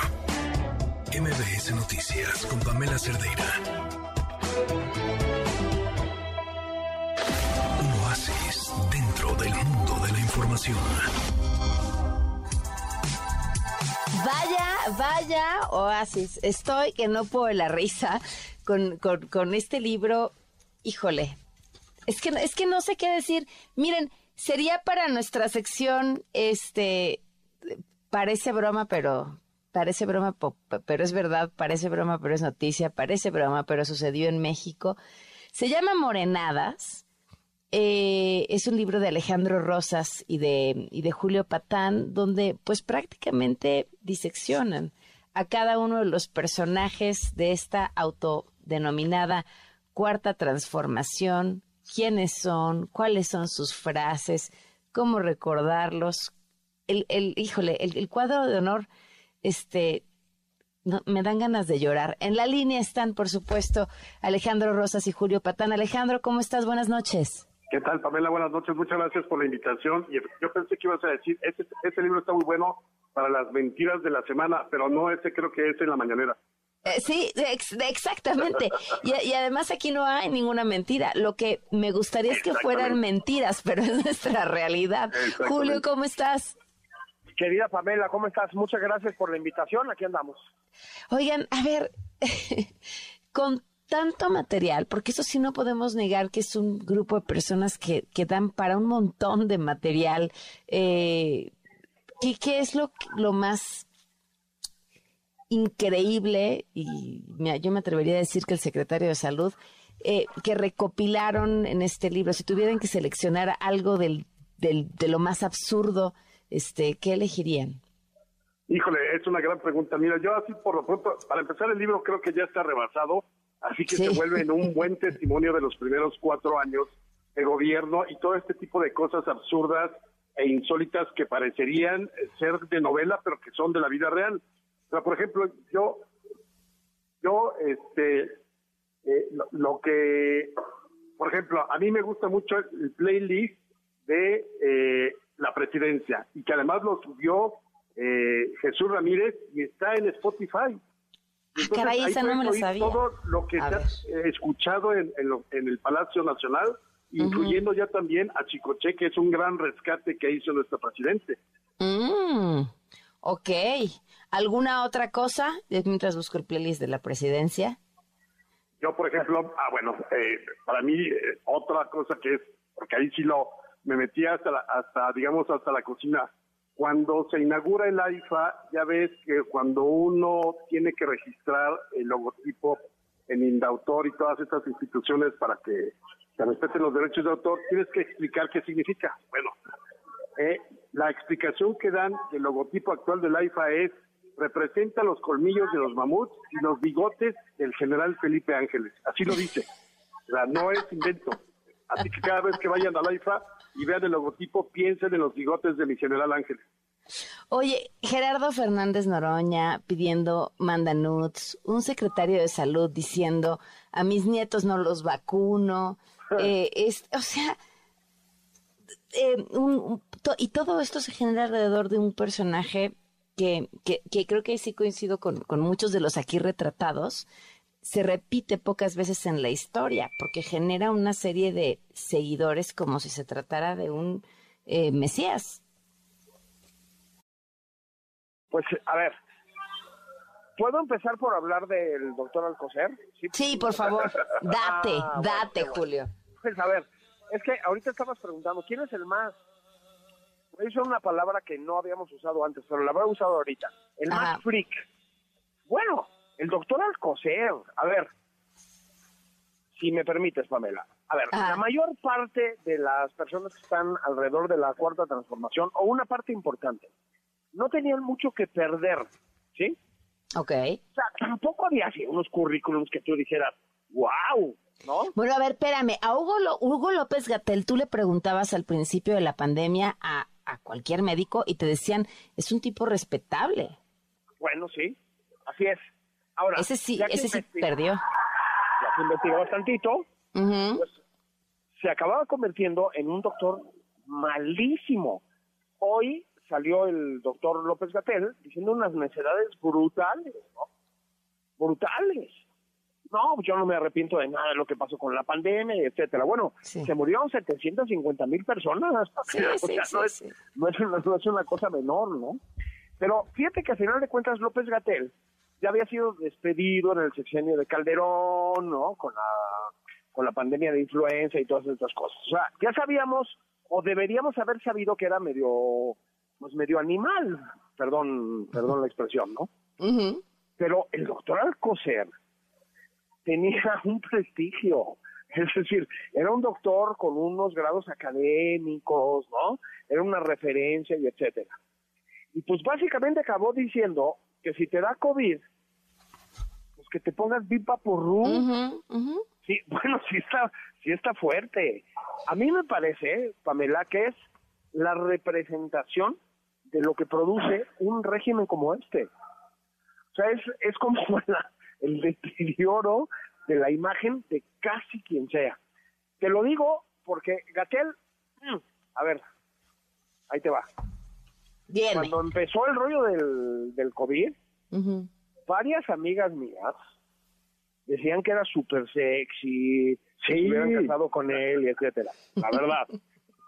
MBS Noticias con Pamela Cerdeira. Un oasis dentro del mundo de la información. Vaya, vaya, oasis. Estoy que no puedo la risa con, con, este libro. Híjole, es que, es que no sé qué decir. Miren, sería para nuestra sección, este, parece broma, pero, parece broma, pero es verdad, parece broma, pero es noticia, parece broma, pero sucedió en México. Se llama Morenadas. Eh, es un libro de Alejandro Rosas y de, y de Julio Patán, donde pues prácticamente diseccionan a cada uno de los personajes de esta autodenominada cuarta transformación, quiénes son, cuáles son sus frases, cómo recordarlos. El, el híjole, el cuadro de honor este, me dan ganas de llorar. En la línea están, por supuesto, Alejandro Rosas y Julio Patán. Alejandro, ¿cómo estás? Buenas noches. ¿Qué tal, Pamela? Buenas noches. Muchas gracias por la invitación. Y yo pensé que ibas a decir, ese, libro está muy bueno para las mentiras de la semana, pero no, ese creo que es en la mañanera. Eh, sí, exactamente. Y, además aquí no hay ninguna mentira. Lo que me gustaría es que fueran mentiras, pero es nuestra realidad. Julio, ¿cómo estás? Querida Pamela, ¿cómo estás? Muchas gracias por la invitación. Aquí andamos. Oigan, a ver, [LAUGHS] con tanto material, porque eso sí no podemos negar que es un grupo de personas que, que dan para un montón de material. Eh, ¿qué, ¿Qué es lo, lo más increíble, y yo me atrevería a decir que el secretario de Salud, eh, que recopilaron en este libro, si tuvieran que seleccionar algo del, de lo más absurdo, este, ¿qué elegirían? Híjole, es una gran pregunta. Mira, yo así por lo pronto, para empezar el libro creo que ya está rebasado, así que se vuelve en un buen [LAUGHS] testimonio de los primeros cuatro años de gobierno y todo este tipo de cosas absurdas e insólitas que parecerían ser de novela, pero que son de la vida real por ejemplo, yo, yo, este, eh, lo, que, por ejemplo, a mí me gusta mucho el playlist de eh, la presidencia y que además lo subió eh, Jesús Ramírez y está en Spotify. Entonces, no me lo sabía. Todo lo que se ha escuchado en, en, el Palacio Nacional, incluyendo ya también a Chicoche, que es un gran rescate que hizo nuestro presidente. Mm, ok. ¿Alguna otra cosa mientras busco el playlist de la presidencia? Yo, por ejemplo, ah, bueno, eh, para mí eh, otra cosa que es, porque ahí sí lo, me metí hasta, hasta, digamos, hasta la cocina. Cuando se inaugura el AIFA, ya ves que cuando uno tiene que registrar el logotipo en Indautor y todas estas instituciones para que se respeten los derechos de autor, tienes que explicar qué significa. Bueno, eh, la explicación que dan del logotipo actual del AIFA es representa los colmillos de los mamuts y los bigotes del general Felipe Ángeles. Así lo dice. O sea, no es invento. Así que cada vez que vayan a la IFA y vean el logotipo, piensen en los bigotes de mi general Ángeles. Oye, Gerardo Fernández Noroña pidiendo mandanuts, un secretario de salud diciendo a mis nietos no los vacuno, [LAUGHS] eh, es, o sea, eh, y todo esto se genera alrededor de un personaje que, que, creo que sí coincido con, con muchos de los aquí retratados, se repite pocas veces en la historia, porque genera una serie de seguidores como si se tratara de un eh, Mesías. Pues, a ver, ¿puedo empezar por hablar del doctor Alcocer? Sí, por favor, [LAUGHS] date, ah, date, Julio. Pues, a ver, es que ahorita estabas preguntando, ¿quién es el más es una palabra que no habíamos usado antes, pero la habrá usado ahorita. El más freak. Bueno, el doctor Alcocer. A ver, si me permites, Pamela. A ver, la mayor parte de las personas que están alrededor de la cuarta transformación, o una parte importante, no tenían mucho que perder, ¿sí? Ok. O sea, tampoco había así unos currículums que tú dijeras, wow, ¿no? Bueno, a ver, espérame. A Hugo, Hugo López Gatel, tú le preguntabas al principio de la pandemia a a cualquier médico y te decían, es un tipo respetable. Bueno, sí, así es. Ahora, ese sí, ese sí perdió. Ya se investigó bastantito, pues, se acababa convirtiendo en un doctor malísimo. Hoy salió el doctor López Gatel diciendo unas necedades brutales, ¿no? Brutales no, yo no me arrepiento de nada de lo que pasó con la pandemia, etcétera. Bueno, se murieron 750 mil personas. [LAUGHS] Sí, no, es, no, es una, cosa menor, ¿no? Pero fíjate que al final de cuentas López Gatel ya había sido despedido en el sexenio de Calderón, ¿no? Con la, con la pandemia de influenza y todas estas cosas. O sea, ya sabíamos, o deberíamos haber sabido que era medio, pues medio animal, perdón, perdón la expresión, ¿no? Pero el doctor Alcocer tenía [LAUGHS] un prestigio. Es decir, era un doctor con unos grados académicos, ¿no? Era una referencia y etcétera. Y pues básicamente acabó diciendo que si te da COVID, que te pongas Vipa por Sí, [LAUGHS] bueno, sí está, sí está fuerte. A mí me parece, Pamela, que es la representación de lo que produce un régimen como este. O sea, es, es como [LAUGHS] la, el deterioro de la imagen de casi quien sea. Te lo digo porque Gatel, mm, a ver, ahí te va. Cuando empezó el rollo del, del COVID, varias amigas mías decían que era súper sexy, se hubieran casado con él, y etcétera. La verdad.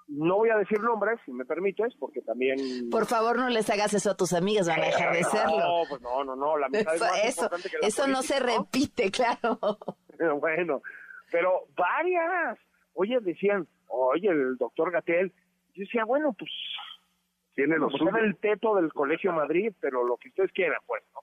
No voy a decir nombres, si me permites, porque también... Por favor, no les hagas eso a tus amigas, van a dejar de serlo. No, pues no, no, no, la mitad eso, es más eso, importante que la eso no se repite, claro. [LAUGHS] Bueno, pero varias. Oye, decían, oye, el doctor Gatel. Yo decía, bueno, pues... Tiene lo pues era el teto del Colegio Madrid, pero lo que ustedes quieran, pues, ¿no?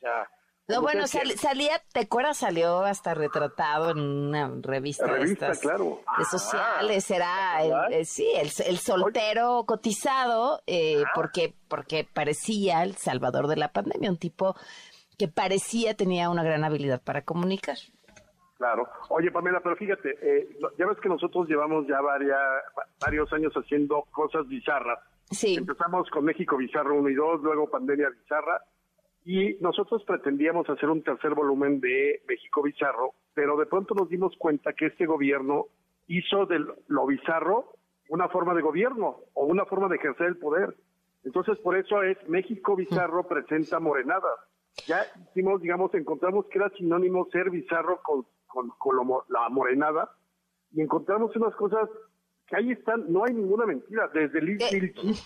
Sea... No, bueno, sal- salía, ¿te acuerdas? Salió hasta retratado en una revista, de estas, claro. de sociales, era el, eh, sí, el, el soltero cotizado, eh, Ah. porque, porque parecía el salvador de la pandemia, un tipo que parecía tenía una gran habilidad para comunicar. Claro. Oye, Pamela, pero fíjate, eh, ya ves que nosotros llevamos ya varia- va- varios años haciendo cosas bizarras. Sí. Empezamos con México Bizarro 1 y 2, luego Pandemia Bizarra, y nosotros pretendíamos hacer un tercer volumen de México Bizarro, pero de pronto nos dimos cuenta que este gobierno hizo de lo bizarro una forma de gobierno o una forma de ejercer el poder. Entonces, por eso es México Bizarro presenta morenadas. Ya hicimos, digamos, encontramos que era sinónimo ser bizarro con, con, con lo la morenada y encontramos unas cosas que ahí están, no hay ninguna mentira, desde Liz Vilchis,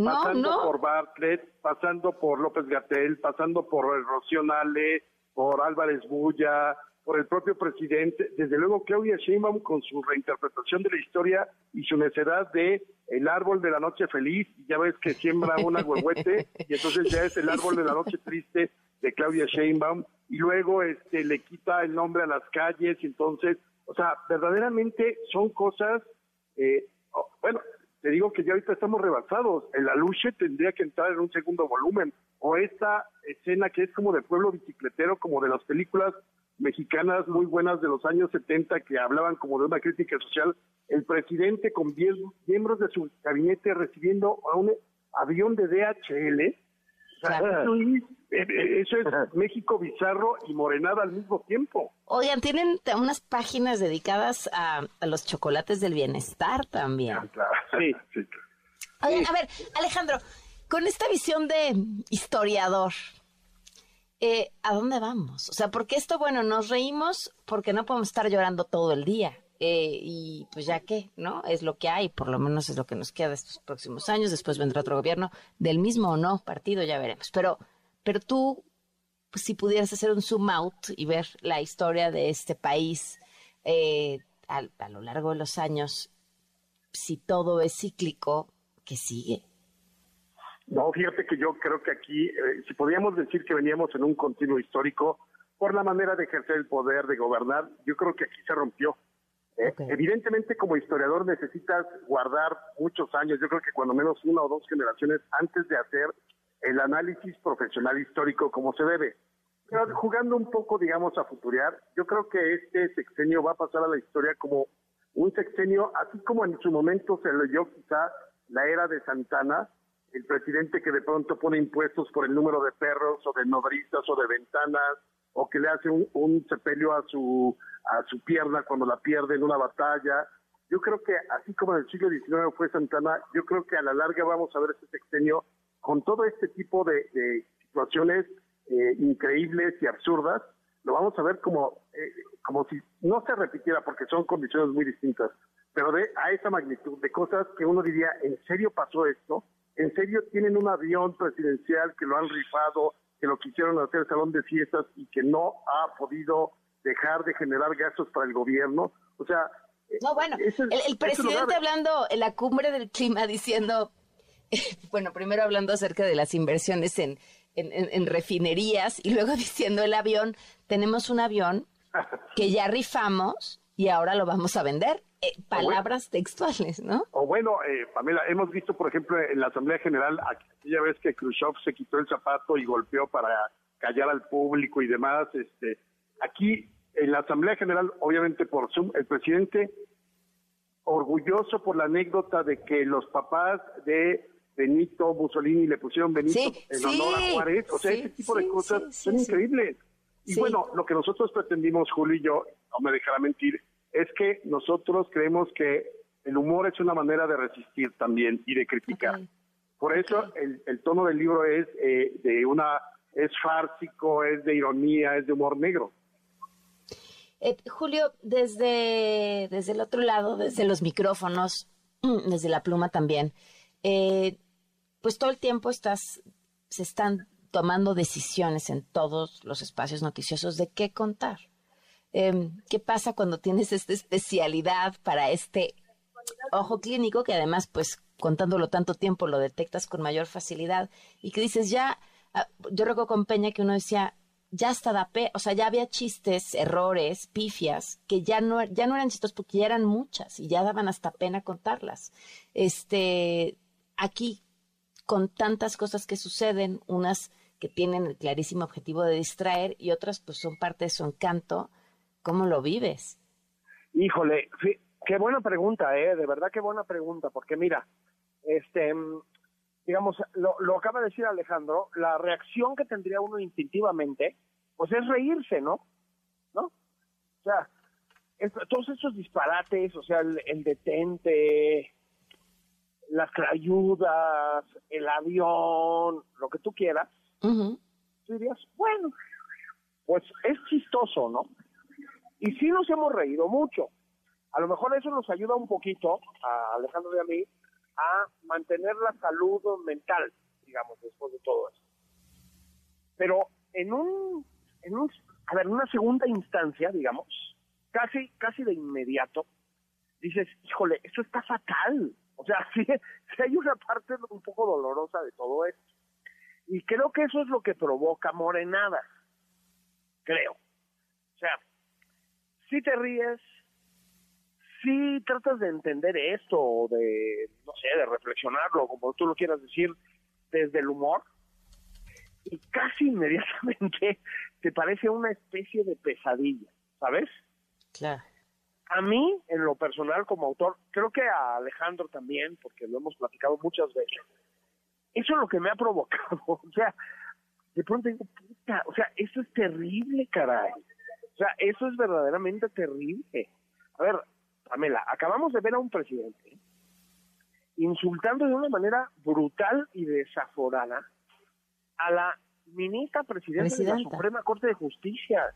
No, pasando no. por Bartlett, pasando por López Gatel, pasando por el Rocío Nale, por Álvarez Bulla, por el propio presidente, desde luego Claudia Sheinbaum con su reinterpretación de la historia y su necedad de el árbol de la noche feliz, y ya ves que siembra un agüehuete, y entonces ya es el árbol de la noche triste de Claudia Sheinbaum, y luego este le quita el nombre a las calles, entonces, o sea, verdaderamente son cosas, eh, bueno, te digo que ya ahorita estamos rebasados. El aluche tendría que entrar en un segundo volumen. O esta escena que es como de pueblo bicicletero, como de las películas mexicanas muy buenas de los años 70 que hablaban como de una crítica social. El presidente con 10 miembros de su gabinete recibiendo a un avión de DHL. O sea, Claro. eso, es, eh, eh, eso es México bizarro y morenada al mismo tiempo. Oigan, tienen unas páginas dedicadas a, a los chocolates del bienestar también. Sí, sí. [LAUGHS] Oigan, a ver, Alejandro, con esta visión de historiador, eh, ¿a dónde vamos? O sea, porque esto, bueno, nos reímos porque no podemos estar llorando todo el día. Eh, y pues ya qué, ¿no? Es lo que hay, por lo menos es lo que nos queda estos próximos años. Después vendrá otro gobierno, del mismo o no partido, ya veremos. Pero, pero tú, pues, si pudieras hacer un zoom out y ver la historia de este país eh, a, a lo largo de los años, si todo es cíclico, ¿qué sigue? No, fíjate que yo creo que aquí, eh, si podíamos decir que veníamos en un continuo histórico por la manera de ejercer el poder, de gobernar, yo creo que aquí se rompió. Eh, Evidentemente, como historiador necesitas guardar muchos años, yo creo que cuando menos una o dos generaciones antes de hacer el análisis profesional histórico como se debe. Pero jugando un poco, digamos, a futurear, yo creo que este sexenio va a pasar a la historia como un sexenio, así como en su momento se leyó quizá la era de Santana, el presidente que de pronto pone impuestos por el número de perros o de nodrizas o de ventanas, o que le hace un, un sepelio a su, a su pierna cuando la pierde en una batalla. Yo creo que así como en el siglo XIX fue Santana, yo creo que a la larga vamos a ver este sexenio con todo este tipo de, de situaciones eh, increíbles y absurdas, lo vamos a ver como, eh, como si no se repitiera, porque son condiciones muy distintas, pero de a esa magnitud de cosas que uno diría, ¿en serio pasó esto? ¿En serio tienen un avión presidencial que lo han rifado, que lo quisieron hacer salón de fiestas y que no ha podido dejar de generar gastos para el gobierno? O sea, eh, No, bueno, el, presidente hablando en la cumbre del clima diciendo, [LAUGHS] bueno, primero hablando acerca de las inversiones en, en, en- en refinerías y luego [LAUGHS] diciendo el avión, tenemos un avión [LAUGHS] que ya rifamos y ahora lo vamos a vender. Eh, palabras textuales, ¿no? O bueno, eh, Pamela, hemos visto, por ejemplo, en la Asamblea General, aquella vez que Khrushchev se quitó el zapato y golpeó para callar al público y demás. Este, aquí, en la Asamblea General, obviamente por Zoom, el presidente, orgulloso por la anécdota de que los papás de Benito Mussolini le pusieron Benito Sí, en honor sí, a Juárez. O sea, sí, ese tipo de cosas son increíbles. Y Sí. bueno, lo que nosotros pretendimos, Julio y yo, no me dejará mentir, es que nosotros creemos que el humor es una manera de resistir también y de criticar. Por eso el, el tono del libro es eh, de una es fársico, es de ironía, es de humor negro. Eh, Julio, desde, desde el otro lado, desde los micrófonos, [CLEARS THROAT] desde la pluma también, eh, pues todo el tiempo estás, se están tomando decisiones en todos los espacios noticiosos de qué contar. Em, ¿Qué pasa cuando tienes esta especialidad para este ojo clínico que además, pues contándolo tanto tiempo, lo detectas con mayor facilidad y que dices ya, ah, yo recuerdo con Peña que uno decía, ya hasta da pe, o sea, ya había chistes, errores, pifias, que ya no, ya no eran chistos porque ya eran muchas y ya daban hasta pena contarlas. Este, aquí, con tantas cosas que suceden, unas que tienen el clarísimo objetivo de distraer y otras pues son parte de su encanto, ¿cómo lo vives? Híjole, qué buena pregunta, eh, de verdad qué buena pregunta, porque mira, este, digamos, lo, lo acaba de decir Alejandro, la reacción que tendría uno instintivamente, pues es reírse, ¿no? ¿No? O sea, todos esos disparates, o sea, el, detente, las ayudas, el avión, lo que tú quieras, tú dirías, bueno, pues es chistoso, ¿no? Y sí nos hemos reído mucho. A lo mejor eso nos ayuda un poquito, a Alejandro y a mí, a mantener la salud mental, digamos, después de todo eso. Pero en un, en un, a ver, en una segunda instancia, digamos, casi, casi de inmediato, dices, híjole, esto está fatal. O sea, [LAUGHS] sí, sí hay una parte un poco dolorosa de todo esto. Y creo que eso es lo que provoca morenadas. Creo. O sea, si te ríes, si tratas de entender esto, o de, no sé, de reflexionarlo, como tú lo quieras decir, desde el humor, y casi [LAUGHS] inmediatamente te parece una especie de pesadilla, ¿sabes? Claro. A mí, en lo personal, como autor, creo que a Alejandro también, porque lo hemos platicado muchas veces, eso es lo que me ha provocado. [LAUGHS] O sea, de pronto digo, puta, o sea, eso es terrible, caray. O sea, eso es verdaderamente terrible. A ver, Pamela, acabamos de ver a un presidente insultando de una manera brutal y desaforada a la ministra presidenta, de la Suprema Corte de Justicia.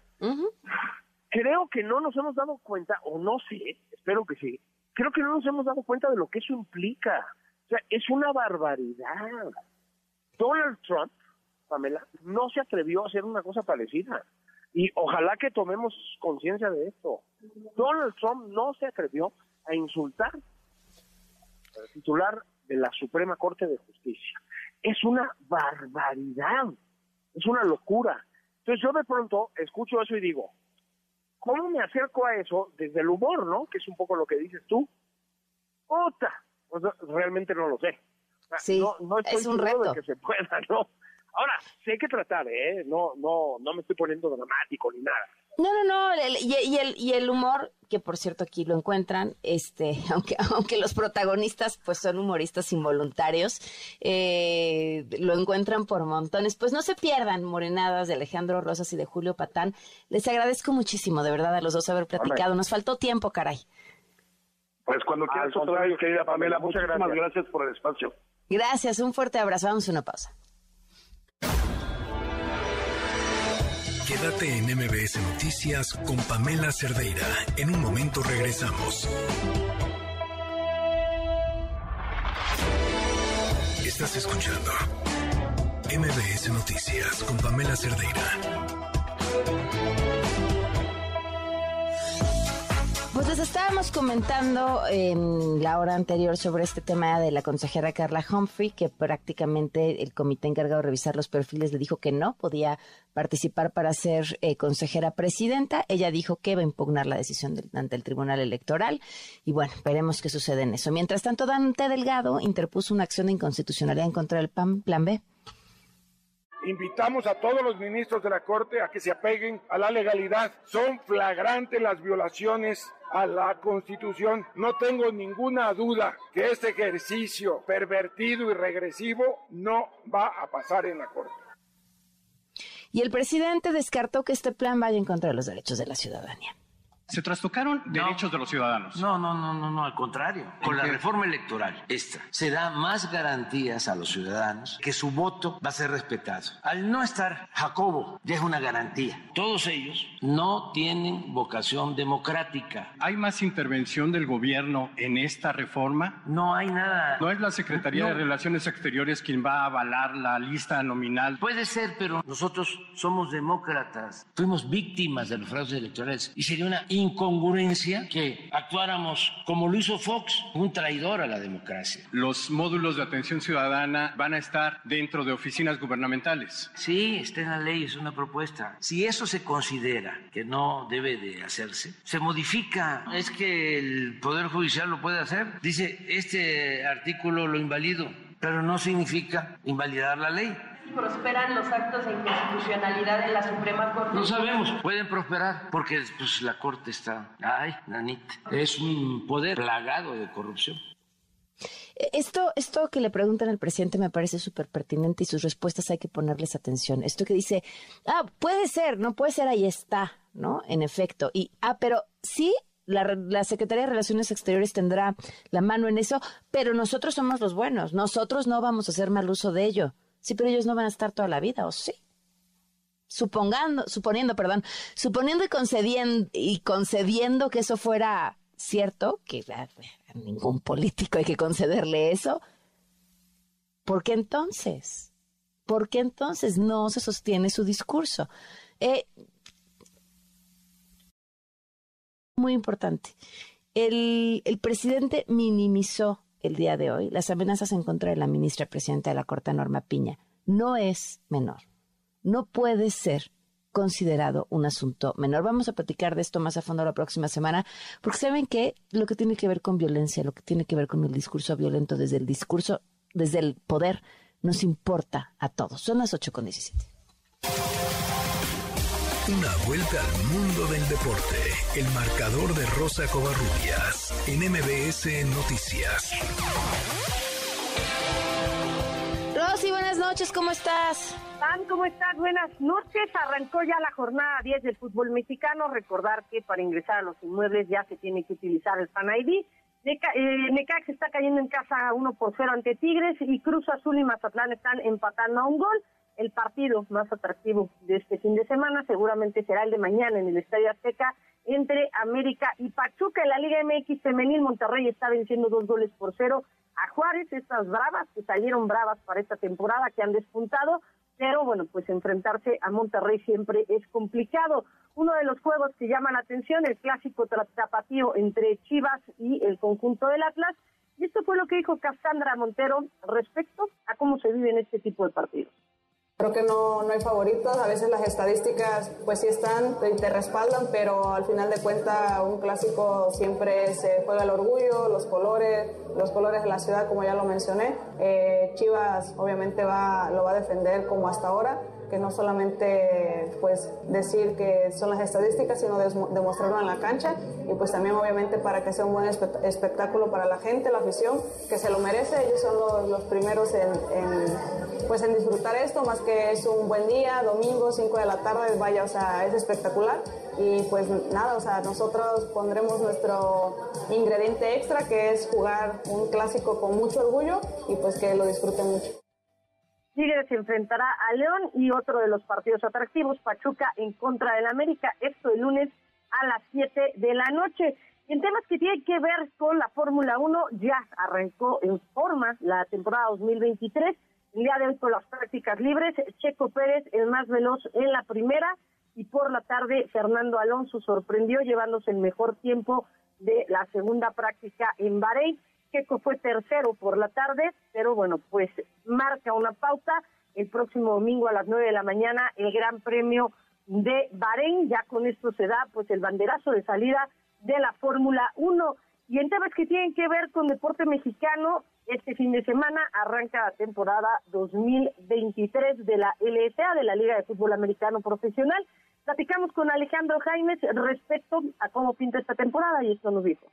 Creo que no nos hemos dado cuenta, o no sé, espero que sí, creo que no nos hemos dado cuenta de lo que eso implica. O sea, es una barbaridad. Donald Trump, Pamela, no se atrevió a hacer una cosa parecida. Y ojalá que tomemos conciencia de esto. Donald Trump no se atrevió a insultar al titular de la Suprema Corte de Justicia. Es una barbaridad, es una locura. Entonces yo de pronto escucho eso y digo, ¿cómo me acerco a eso desde el humor, no? Que es un poco lo que dices tú. ¡Puta! Pues realmente no lo sé. Sí, no, estoy es un reto. de que se pueda, ¿no? Ahora, sí hay que tratar, ¿eh? No, no, no me estoy poniendo dramático ni nada. No, no, no, y, el, y el humor, que por cierto aquí lo encuentran, este, [LAUGHS] aunque, aunque los protagonistas pues son humoristas involuntarios, eh, lo encuentran por montones. Pues no se pierdan Morenadas de Alejandro Rosas y de Julio Patán. Les agradezco muchísimo, de verdad, a los dos haber platicado. Nos faltó tiempo, caray. Pues cuando quieras otra vez, querida Pamela, muchas gracias. gracias por el espacio. Gracias, un fuerte abrazo. Vamos a una pausa. Quédate en MBS Noticias con Pamela Cerdeira. En un momento regresamos. Estás escuchando MBS Noticias con Pamela Cerdeira. Pues les estábamos comentando en la hora anterior sobre este tema de la consejera Carla Humphrey, que prácticamente el comité encargado de revisar los perfiles le dijo que no podía participar para ser eh, consejera presidenta. Ella dijo que va a impugnar la decisión ante el Tribunal Electoral y bueno, veremos qué sucede en eso. Mientras tanto, Dante Delgado interpuso una acción de inconstitucionalidad en contra del PAN, Plan B. Invitamos a todos los ministros de la Corte a que se apeguen a la legalidad. Son flagrantes las violaciones a la Constitución. No tengo ninguna duda que este ejercicio pervertido y regresivo no va a pasar en la Corte. Y el presidente descartó que este plan vaya en contra de los derechos de la ciudadanía. Se trastocaron derechos de los ciudadanos. No, no, no, no, no, al contrario. Con la reforma electoral, esta, se da más garantías a los ciudadanos que su voto va a ser respetado. Al no estar Jacobo, ya es una garantía. Todos ellos no tienen vocación democrática. ¿Hay más intervención del gobierno en esta reforma? No hay nada. ¿No es la Secretaría de Relaciones Exteriores quien va a avalar la lista nominal? Puede ser, pero nosotros somos demócratas. Fuimos víctimas de los fraudes electorales y sería una incongruencia que actuáramos como lo hizo Fox, un traidor a la democracia. Los módulos de atención ciudadana van a estar dentro de oficinas gubernamentales. Sí, está en la ley, es una propuesta. Si eso se considera que no debe de hacerse, se modifica. Es que el Poder Judicial lo puede hacer. Dice, este artículo lo invalido, pero no significa invalidar la ley prosperan los actos de inconstitucionalidad en la Suprema Corte? No sabemos, pueden prosperar porque pues, la Corte está, ay, nanita, es un poder plagado de corrupción. Esto, esto que le preguntan al presidente me parece súper pertinente y sus respuestas hay que ponerles atención. Esto que dice, ah, puede ser, no puede ser, ahí está, ¿no? En efecto. Y, ah, pero sí, la, la, Secretaría de Relaciones Exteriores tendrá la mano en eso, pero nosotros somos los buenos, nosotros no vamos a hacer mal uso de ello. Sí, pero ellos no van a estar toda la vida, ¿o sí? Supongando, suponiendo, perdón, suponiendo y concediendo, y concediendo que eso fuera cierto, que a ningún político hay que concederle eso, ¿por qué entonces? ¿Por qué entonces no se sostiene su discurso? Eh, muy importante. El, el presidente minimizó el día de hoy las amenazas en contra de la ministra presidenta de la Corte, Norma Piña. No es menor. No puede ser considerado un asunto menor. Vamos a platicar de esto más a fondo la próxima semana, porque saben que lo que tiene que ver con violencia, lo que tiene que ver con el discurso violento desde el discurso, desde el poder, nos importa a todos. Son las 8 con 17. Una vuelta al mundo del deporte. El marcador de Rosa Covarrubias en MBS Noticias. Rosy, buenas noches, ¿cómo estás? Pan, ¿cómo estás? Buenas noches. Arrancó ya la jornada 10 del fútbol mexicano. Recordar que para ingresar a los inmuebles ya se tiene que utilizar el Fan ID. Eh, Necax está cayendo en casa 1 por 0 ante Tigres y Cruz Azul y Mazatlán están empatando a un gol el partido más atractivo de este fin de semana seguramente será el de mañana en el Estadio Azteca entre América y Pachuca. En la Liga MX femenil Monterrey está venciendo dos goles por cero a Juárez, estas bravas que salieron bravas para esta temporada, que han despuntado, pero bueno, pues enfrentarse a Monterrey siempre es complicado. Uno de los juegos que llama la atención, el clásico tapatío entre Chivas y el conjunto del Atlas, y esto fue lo que dijo Cassandra Montero respecto a cómo se vive en este tipo de partidos. Creo que no, no hay favoritos, a veces las estadísticas pues sí están y te respaldan, pero al final de cuentas un clásico siempre se juega el orgullo, los colores, los colores de la ciudad como ya lo mencioné. Eh, Chivas obviamente va, lo va a defender como hasta ahora que no solamente pues decir que son las estadísticas, sino demostrarlo en la cancha. Y pues también obviamente para que sea un buen espectáculo para la gente, la afición, que se lo merece, ellos son los, primeros en, pues en disfrutar esto, más que es un buen día, domingo, 5 de la tarde, vaya, o sea, es espectacular. Y pues nada, o sea, nosotros pondremos nuestro ingrediente extra que es jugar un clásico con mucho orgullo y pues que lo disfruten mucho. Tigres enfrentará a León y otro de los partidos atractivos, Pachuca en contra del América, esto el lunes a las 7 de la noche. En temas que tienen que ver con la Fórmula 1, ya arrancó en forma la temporada 2023. El día de hoy con las prácticas libres, Checo Pérez, el más veloz en la primera, y por la tarde Fernando Alonso sorprendió llevándose el mejor tiempo de la segunda práctica en Bahrein. Checo fue tercero por la tarde, pero bueno, pues marca una pauta el próximo domingo a las nueve de la mañana el Gran Premio de Bahrein. Ya con esto se da pues el banderazo de salida de la Fórmula 1. Y en temas que tienen que ver con deporte mexicano, este fin de semana arranca la temporada 2023 de la LSA, de la Liga de Fútbol Americano Profesional. Platicamos con Alejandro Jaimes respecto a cómo pinta esta temporada y esto nos dijo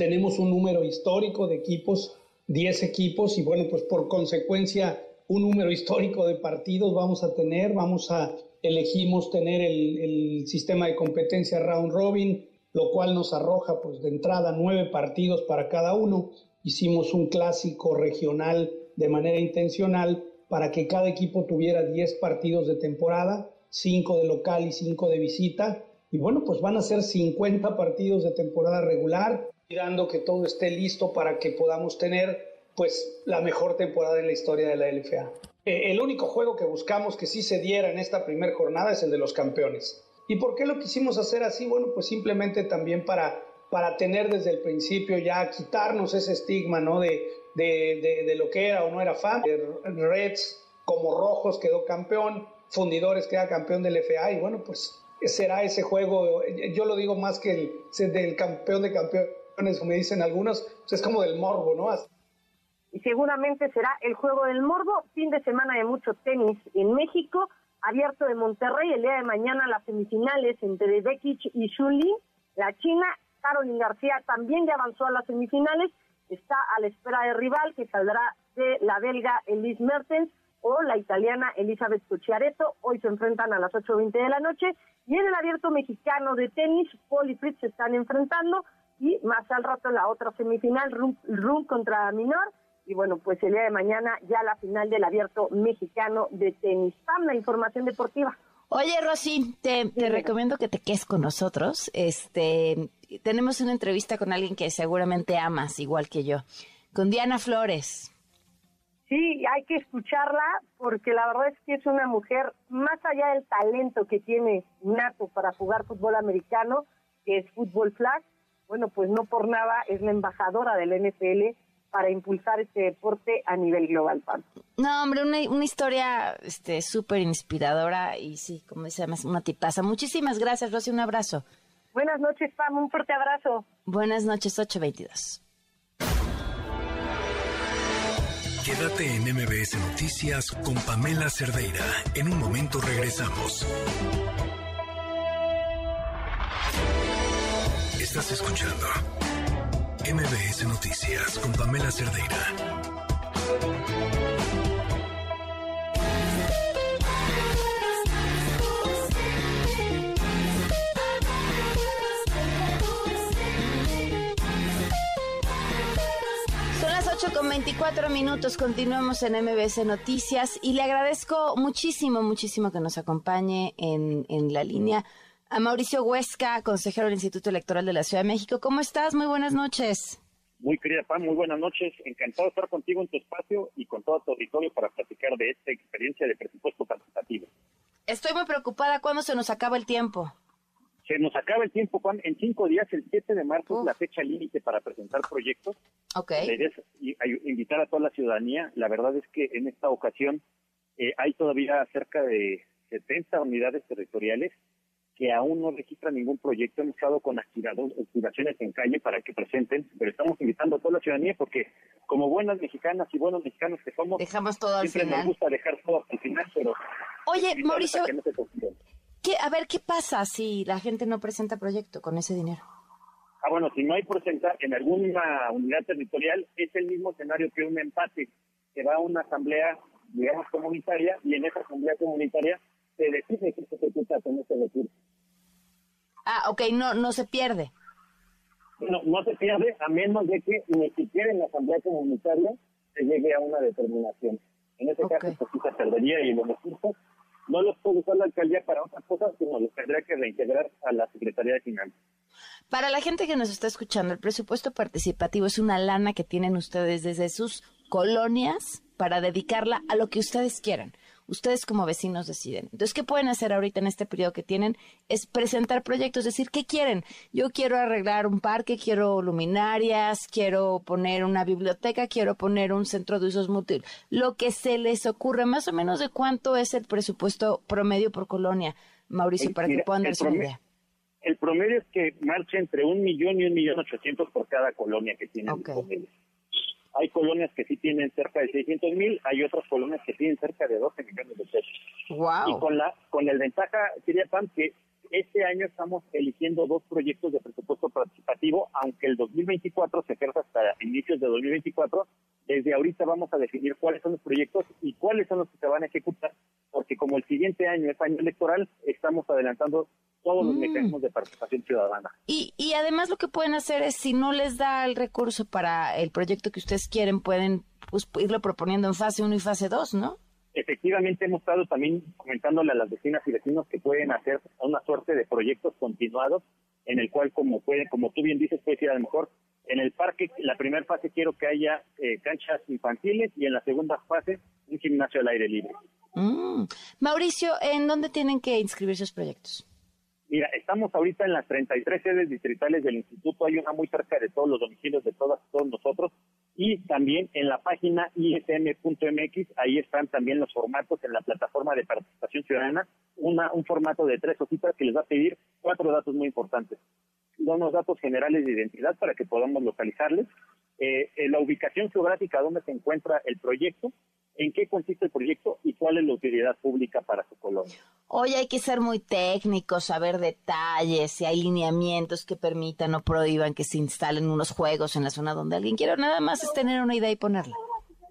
tenemos un número histórico de equipos, 10 equipos, y bueno, pues por consecuencia un número histórico de partidos vamos a tener, vamos a, elegimos tener el, sistema de competencia round robin, lo cual nos arroja pues de entrada nueve partidos para cada uno. Hicimos un clásico regional de manera intencional para que cada equipo tuviera 10 partidos de temporada, 5 de local y 5 de visita. Y bueno, pues van a ser 50 partidos de temporada regular, mirando que todo esté listo para que podamos tener pues la mejor temporada en la historia de la LFA. Eh, el único juego que buscamos que sí se diera en esta primera jornada es el de los campeones. ¿Y por qué lo quisimos hacer así? Bueno, pues simplemente también para, para tener desde el principio ya quitarnos ese estigma, ¿no? De, de, de, lo que era o no era fan. Reds como Rojos quedó campeón, Fundidores queda campeón del FA y bueno, pues será ese juego, yo lo digo más que el del campeón de campeones, como dicen algunos, pues es como del morbo, ¿no? y seguramente será el juego del morbo, fin de semana de mucho tenis en México, abierto de Monterrey, el día de mañana las semifinales entre Bekic y Shuli, la China, Caroline García también ya avanzó a las semifinales, está a la espera de rival que saldrá de la belga Elise Mertens o la italiana Elizabeth Cucciaretto, hoy se enfrentan a las 8.20 de la noche, y en el abierto mexicano de tenis, Paul Fritz se están enfrentando, y más al rato la otra semifinal, Rum contra Minor, y bueno, pues el día de mañana ya la final del abierto mexicano de tenis. Pam, la información deportiva. Oye, Rosy, te, recomiendo que te quedes con nosotros. Este, tenemos una entrevista con alguien que seguramente amas, igual que yo, con Diana Flores. Sí, hay que escucharla porque la verdad es que es una mujer, más allá del talento que tiene nato para jugar fútbol americano, que es fútbol flag, bueno, pues no por nada es la embajadora del NFL para impulsar este deporte a nivel global, Pam. No, hombre, una, una historia este súper inspiradora y sí, como dice, además una tipaza. Muchísimas gracias, Rosy, un abrazo. Buenas noches, Pam, un fuerte abrazo. Buenas noches, 822. Quédate en MBS Noticias con Pamela Cerdeira. En un momento regresamos. Estás escuchando MBS Noticias con Pamela Cerdeira. Son las 8 con 24 minutos, continuamos en MBS Noticias y le agradezco muchísimo, muchísimo que nos acompañe en, en la línea a Mauricio Huesca, consejero del Instituto Electoral de la Ciudad de México. ¿Cómo estás? Muy buenas noches. Muy querida Pam, muy buenas noches. Encantado de estar contigo en tu espacio y con todo tu auditorio para platicar de esta experiencia de presupuesto participativo. Estoy muy preocupada. ¿Cuándo se nos acaba el tiempo? Se nos acaba el tiempo, Juan. En cinco días, el 7 de marzo, es la fecha límite para presentar proyectos. Ok. Invitar a toda la ciudadanía. La verdad es que en esta ocasión eh, hay todavía cerca de 70 unidades territoriales que aún no registra ningún proyecto. Hemos estado con activaciones en calle para que presenten, pero estamos invitando a toda la ciudadanía porque como buenas mexicanas y buenos mexicanos que somos, dejamos todo al siempre nos gusta dejar todo al final, pero... Oye, Mauricio, ¿qué, a ver, ¿qué pasa si la gente no presenta proyecto con ese dinero? Ah, bueno, si no hay presentar en alguna unidad territorial, es el mismo escenario que un empate, que va a una asamblea, digamos, comunitaria, y en esa asamblea comunitaria se decide que se ejecuta con ese recurso. Ah, ok, no, no se pierde. No, no se pierde a menos de que ni siquiera en la asamblea comunitaria se llegue a una determinación. En ese caso, pues sí se perdería y los recursos no los puede usar la alcaldía para otras cosas, sino los tendría que reintegrar a la Secretaría de Finanzas. Para la gente que nos está escuchando, el presupuesto participativo es una lana que tienen ustedes desde sus colonias para dedicarla a lo que ustedes quieran. Ustedes como vecinos deciden. Entonces, ¿qué pueden hacer ahorita en este periodo que tienen? Es presentar proyectos, decir, ¿qué quieren? Yo quiero arreglar un parque, quiero luminarias, quiero poner una biblioteca, quiero poner un centro de usos múltiples. Lo que se les ocurre, más o menos de cuánto es el presupuesto promedio por colonia, Mauricio, para que puedan darse una idea. El promedio es que marche entre un millón y un millón ochocientos por cada colonia que tiene hay colonias que sí tienen cerca de 600 mil, hay otras colonias que tienen cerca de 12 millones de pesos. Wow. Y con la con el ventaja, sería Pam, que este año estamos eligiendo dos proyectos de presupuesto participativo, aunque el 2024 se ejerza hasta inicios de 2024, desde ahorita vamos a definir cuáles son los proyectos y cuáles son los que se van a ejecutar, porque como el siguiente año es año electoral, estamos adelantando todos los Mm. mecanismos de participación ciudadana. Y, y además lo que pueden hacer es, si no les da el recurso para el proyecto que ustedes quieren, pueden pues, irlo proponiendo en fase 1 y fase 2, ¿no? Efectivamente, hemos estado también comentándole a las vecinas y vecinos que pueden hacer una suerte de proyectos continuados en el cual, como puede, como tú bien dices, puede decir a lo mejor en el parque, la primera fase quiero que haya eh, canchas infantiles y en la segunda fase un gimnasio al aire libre. Mm. Mauricio, ¿en dónde tienen que inscribir sus proyectos? Mira, estamos ahorita en las 33 sedes distritales del instituto, hay una muy cerca de todos los domicilios de todas, todos nosotros, y también en la página ism.mx, ahí están también los formatos en la plataforma de participación ciudadana, una, un formato de tres hojitas que les va a pedir cuatro datos muy importantes. Unos datos generales de identidad para que podamos localizarles, eh, eh, la ubicación geográfica donde se encuentra el proyecto, en qué consiste el proyecto y cuál es la utilidad pública para su colonia. Hoy hay que ser muy técnicos, saber detalles, si hay lineamientos que permitan o prohíban que se instalen unos juegos en la zona donde alguien quiera. Nada más es tener una idea y ponerla.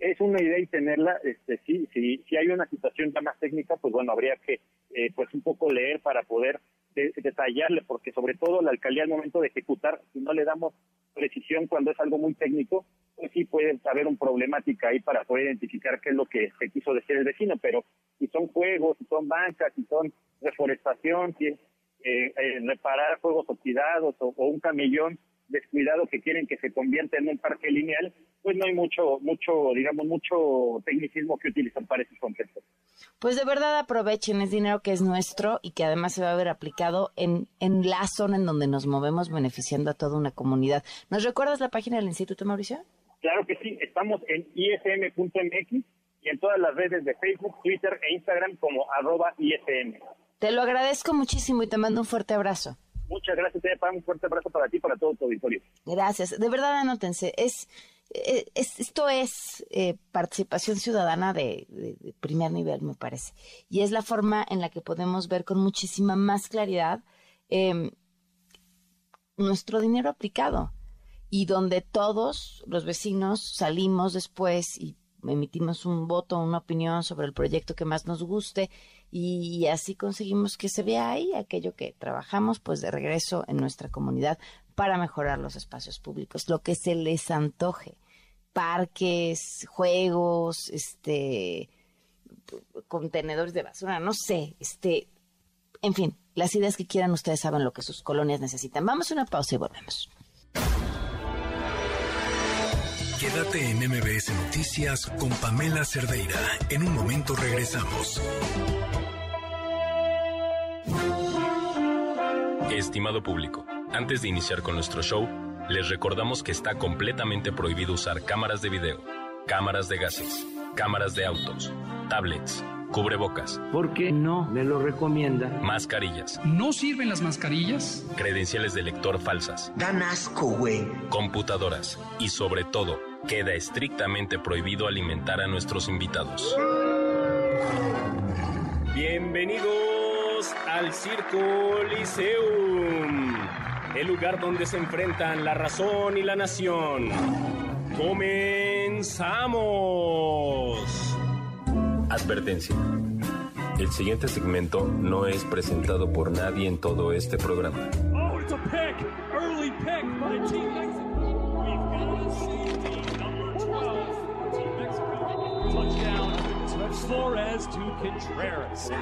es una idea y tenerla, este, sí, sí, si hay una situación ya más técnica, pues bueno, habría que, eh, pues un poco leer para poder de- detallarle, porque sobre todo la alcaldía al momento de ejecutar, si no le damos precisión cuando es algo muy técnico, pues sí puede haber una problemática ahí para poder identificar qué es lo que se quiso decir el vecino, pero si son juegos, si son bancas, si son reforestación, si es eh, eh, reparar juegos oxidados o, o un camellón descuidado que quieren que se convierta en un parque lineal, pues no hay mucho, mucho, digamos, mucho tecnicismo que utilizar para esos conceptos. Pues de verdad aprovechen, es dinero que es nuestro y que además se va a ver aplicado en, en la zona en donde nos movemos beneficiando a toda una comunidad. ¿Nos recuerdas la página del Instituto, Mauricio? Claro que sí, estamos en ism.mx y en todas las redes de Facebook, Twitter e Instagram como arroba ism. Te lo agradezco muchísimo y te mando un fuerte abrazo. Muchas gracias, Tepa. Un fuerte abrazo para ti y para todo tu auditorio. Gracias. De verdad, anótense. Es- esto es eh, participación ciudadana de, primer nivel, me parece. Y es la forma en la que podemos ver con muchísima más claridad eh, nuestro dinero aplicado. Y donde todos los vecinos salimos después y emitimos un voto, una opinión sobre el proyecto que más nos guste y así conseguimos que se vea ahí aquello que trabajamos pues de regreso en nuestra comunidad para mejorar los espacios públicos, lo que se les antoje, parques, juegos, este contenedores de basura, no sé, este en fin, las ideas que quieran ustedes saben lo que sus colonias necesitan. Vamos a una pausa y volvemos. Quédate en MBS Noticias con Pamela Cerdeira. En un momento regresamos. Estimado público, antes de iniciar con nuestro show, les recordamos que está completamente prohibido usar cámaras de video, cámaras de gases, cámaras de autos, tablets, cubrebocas. ¿Por qué no me lo recomienda? Mascarillas. ¿No sirven las mascarillas? Credenciales de lector falsas. Dan asco, güey. Computadoras. Y sobre todo, queda estrictamente prohibido alimentar a nuestros invitados. Bienvenidos al Circo Liceum, el lugar donde se enfrentan la razón y la nación. ¡Comenzamos! Advertencia. El siguiente segmento no es presentado por nadie en todo este programa. Oh, it's a pick! Early pick by Team Mexico. We've got a safety number 12 for Team Mexico. Touchdown to Flores to Contreras. Oh,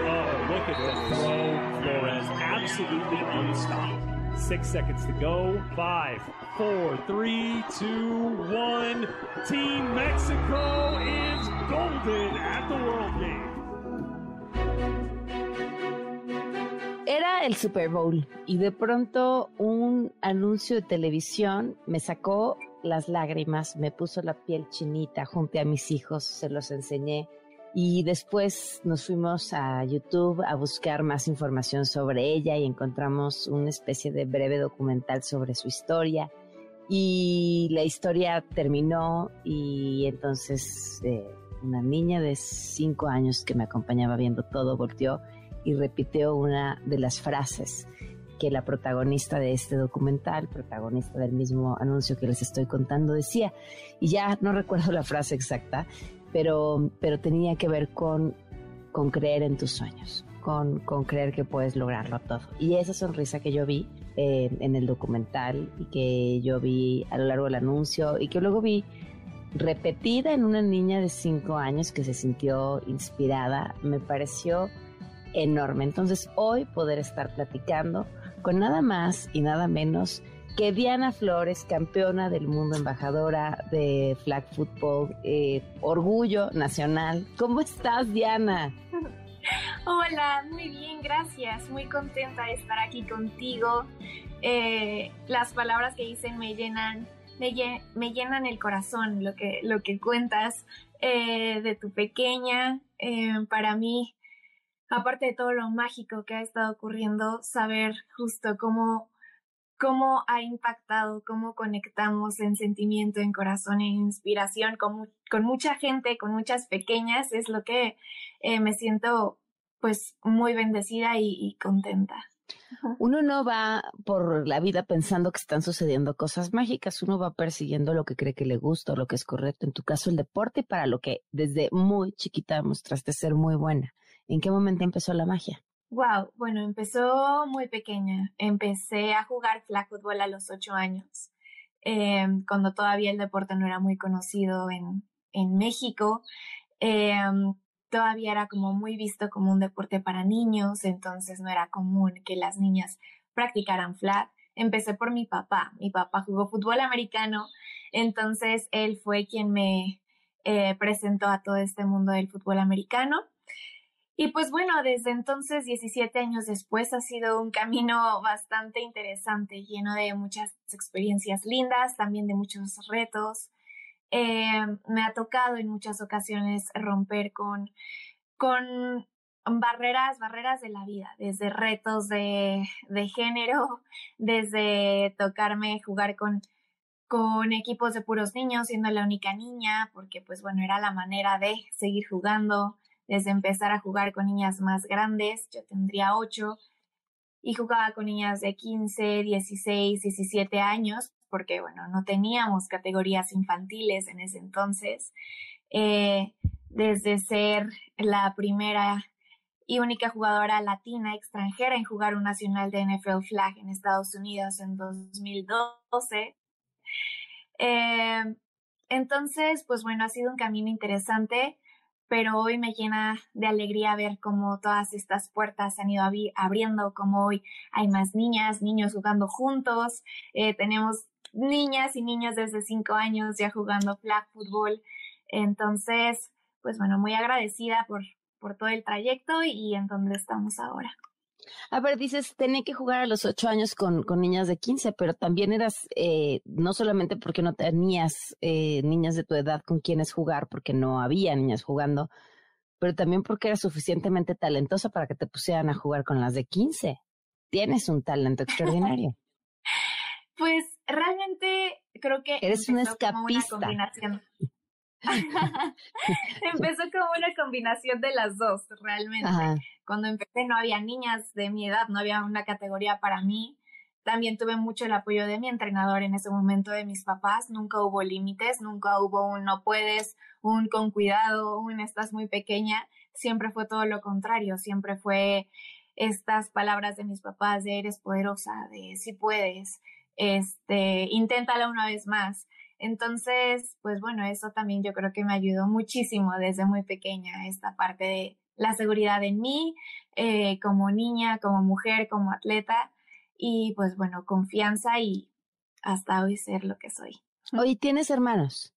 look at the throw. Flores absolutely unstopped. Six seconds to go. Five, four, three, two, one. Team Mexico is golden at the World. Era el Super Bowl y de pronto un anuncio de televisión me sacó las lágrimas, me puso la piel chinita, junté a mis hijos, se los enseñé y después nos fuimos a YouTube a buscar más información sobre ella y encontramos una especie de breve documental sobre su historia. Y la historia terminó y entonces eh, una niña de cinco años que me acompañaba viendo todo volteó y repitió una de las frases que la protagonista de este documental, protagonista del mismo anuncio que les estoy contando, decía, y ya no recuerdo la frase exacta, pero, pero tenía que ver con, con creer en tus sueños, con, con creer que puedes lograrlo todo. Y esa sonrisa que yo vi eh, en el documental y que yo vi a lo largo del anuncio y que luego vi repetida en una niña de 5 años que se sintió inspirada, me pareció enorme. Entonces hoy poder estar platicando con nada más y nada menos que Diana Flores, campeona del mundo, embajadora de flag football, eh, orgullo nacional. ¿Cómo estás, Diana? [LAUGHS] Hola, muy bien, gracias. Muy contenta de estar aquí contigo. Eh, las palabras que dicen me llenan, me, llenan el corazón, lo que, lo que cuentas eh, de tu pequeña. para mí, aparte de todo lo mágico que ha estado ocurriendo, saber justo cómo cómo ha impactado, cómo conectamos en sentimiento, en corazón, en inspiración con, con mucha gente, con muchas pequeñas, es lo que eh, me siento pues muy bendecida y, contenta. Uno no va por la vida pensando que están sucediendo cosas mágicas, uno va persiguiendo lo que cree que le gusta o lo que es correcto, en tu caso el deporte, para lo que desde muy chiquita mostraste ser muy buena. ¿En qué momento empezó la magia? Wow, bueno, empezó muy pequeña. Empecé a jugar flag fútbol a los ocho años, em, cuando todavía el deporte no era muy conocido en, en México. Em, todavía era como muy visto como un deporte para niños, entonces no era común que las niñas practicaran flag. Empecé por mi papá. Mi papá jugó fútbol americano, entonces él fue quien me eh, presentó a todo este mundo del fútbol americano. Y pues bueno, desde entonces, 17 años después, ha sido un camino bastante interesante, lleno de muchas experiencias lindas, también de muchos retos. Eh, me ha tocado en muchas ocasiones romper con, con barreras, barreras de la vida, desde retos de, de género, [LAUGHS] desde tocarme jugar con, con equipos de puros niños, siendo la única niña, porque pues bueno, era la manera de seguir jugando desde empezar a jugar con niñas más grandes, yo tendría 8, y jugaba con niñas de 15, 16, 17 años, porque bueno, no teníamos categorías infantiles en ese entonces. Eh, desde ser la primera y única jugadora latina extranjera en jugar un nacional de NFL Flag en Estados Unidos en 2012. Eh, entonces, pues bueno, ha sido un camino interesante pero hoy me llena de alegría ver cómo todas estas puertas se han ido abriendo, como hoy hay más niñas, niños jugando juntos, eh, tenemos niñas y niños desde cinco años ya jugando flag fútbol, entonces, pues bueno, muy agradecida por, por todo el trayecto y en donde estamos ahora. A ver, dices, tenía que jugar a los ocho años con, con niñas de 15, pero también eras, eh, no solamente porque no tenías eh, niñas de tu edad con quienes jugar, porque no había niñas jugando, pero también porque eras suficientemente talentosa para que te pusieran a jugar con las de 15. Tienes un talento extraordinario. [LAUGHS] pues realmente creo que... Eres una escapista. [LAUGHS] Empezó como una combinación de las dos, realmente. Cuando empecé no había niñas de mi edad, no había una categoría para mí. También tuve mucho el apoyo de mi entrenador en ese momento, de mis papás. Nunca hubo límites, nunca hubo un no puedes, un con cuidado, un estás muy pequeña. Siempre fue todo lo contrario, siempre fue estas palabras de mis papás de eres poderosa, de si puedes, este, inténtala una vez más. Entonces, pues bueno, eso también yo creo que me ayudó muchísimo desde muy pequeña, esta parte de la seguridad en mí, eh, como niña, como mujer, como atleta, y pues bueno, confianza y hasta hoy ser lo que soy. Oye, ¿tienes hermanos?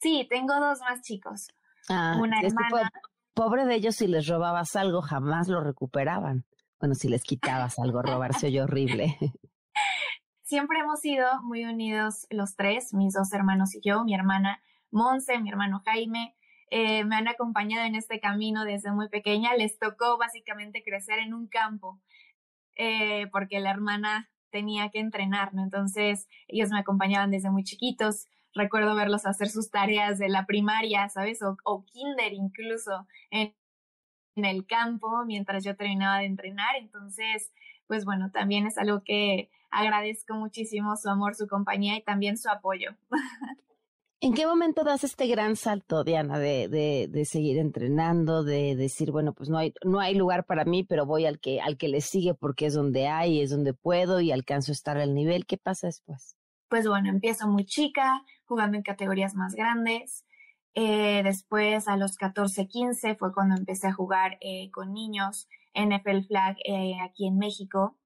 Sí, tengo dos más chicos. Ah, Una hermana. pobre de ellos si les robabas algo, jamás lo recuperaban. Bueno, si les quitabas algo, robarse oye horrible. Siempre hemos sido muy unidos los tres, mis dos hermanos y yo, mi hermana Monse, mi hermano Jaime, eh, me han acompañado en este camino desde muy pequeña. Les tocó básicamente crecer en un campo, eh, porque la hermana tenía que entrenar, ¿no? Entonces ellos me acompañaban desde muy chiquitos. Recuerdo verlos hacer sus tareas de la primaria, ¿sabes? O, o kinder incluso en, en el campo mientras yo terminaba de entrenar. Entonces, pues bueno, también es algo que agradezco muchísimo su amor, su compañía y también su apoyo. [LAUGHS] ¿En qué momento das este gran salto, Diana, de, de, de, seguir entrenando, de decir, bueno, pues no hay, no hay lugar para mí, pero voy al que, al que le sigue porque es donde hay, es donde puedo y alcanzo a estar al nivel? ¿Qué pasa después? Pues bueno, empiezo muy chica, jugando en categorías más grandes. Eh, después, a los 14, 15, fue cuando empecé a jugar eh, con niños NFL Flag eh, aquí en México.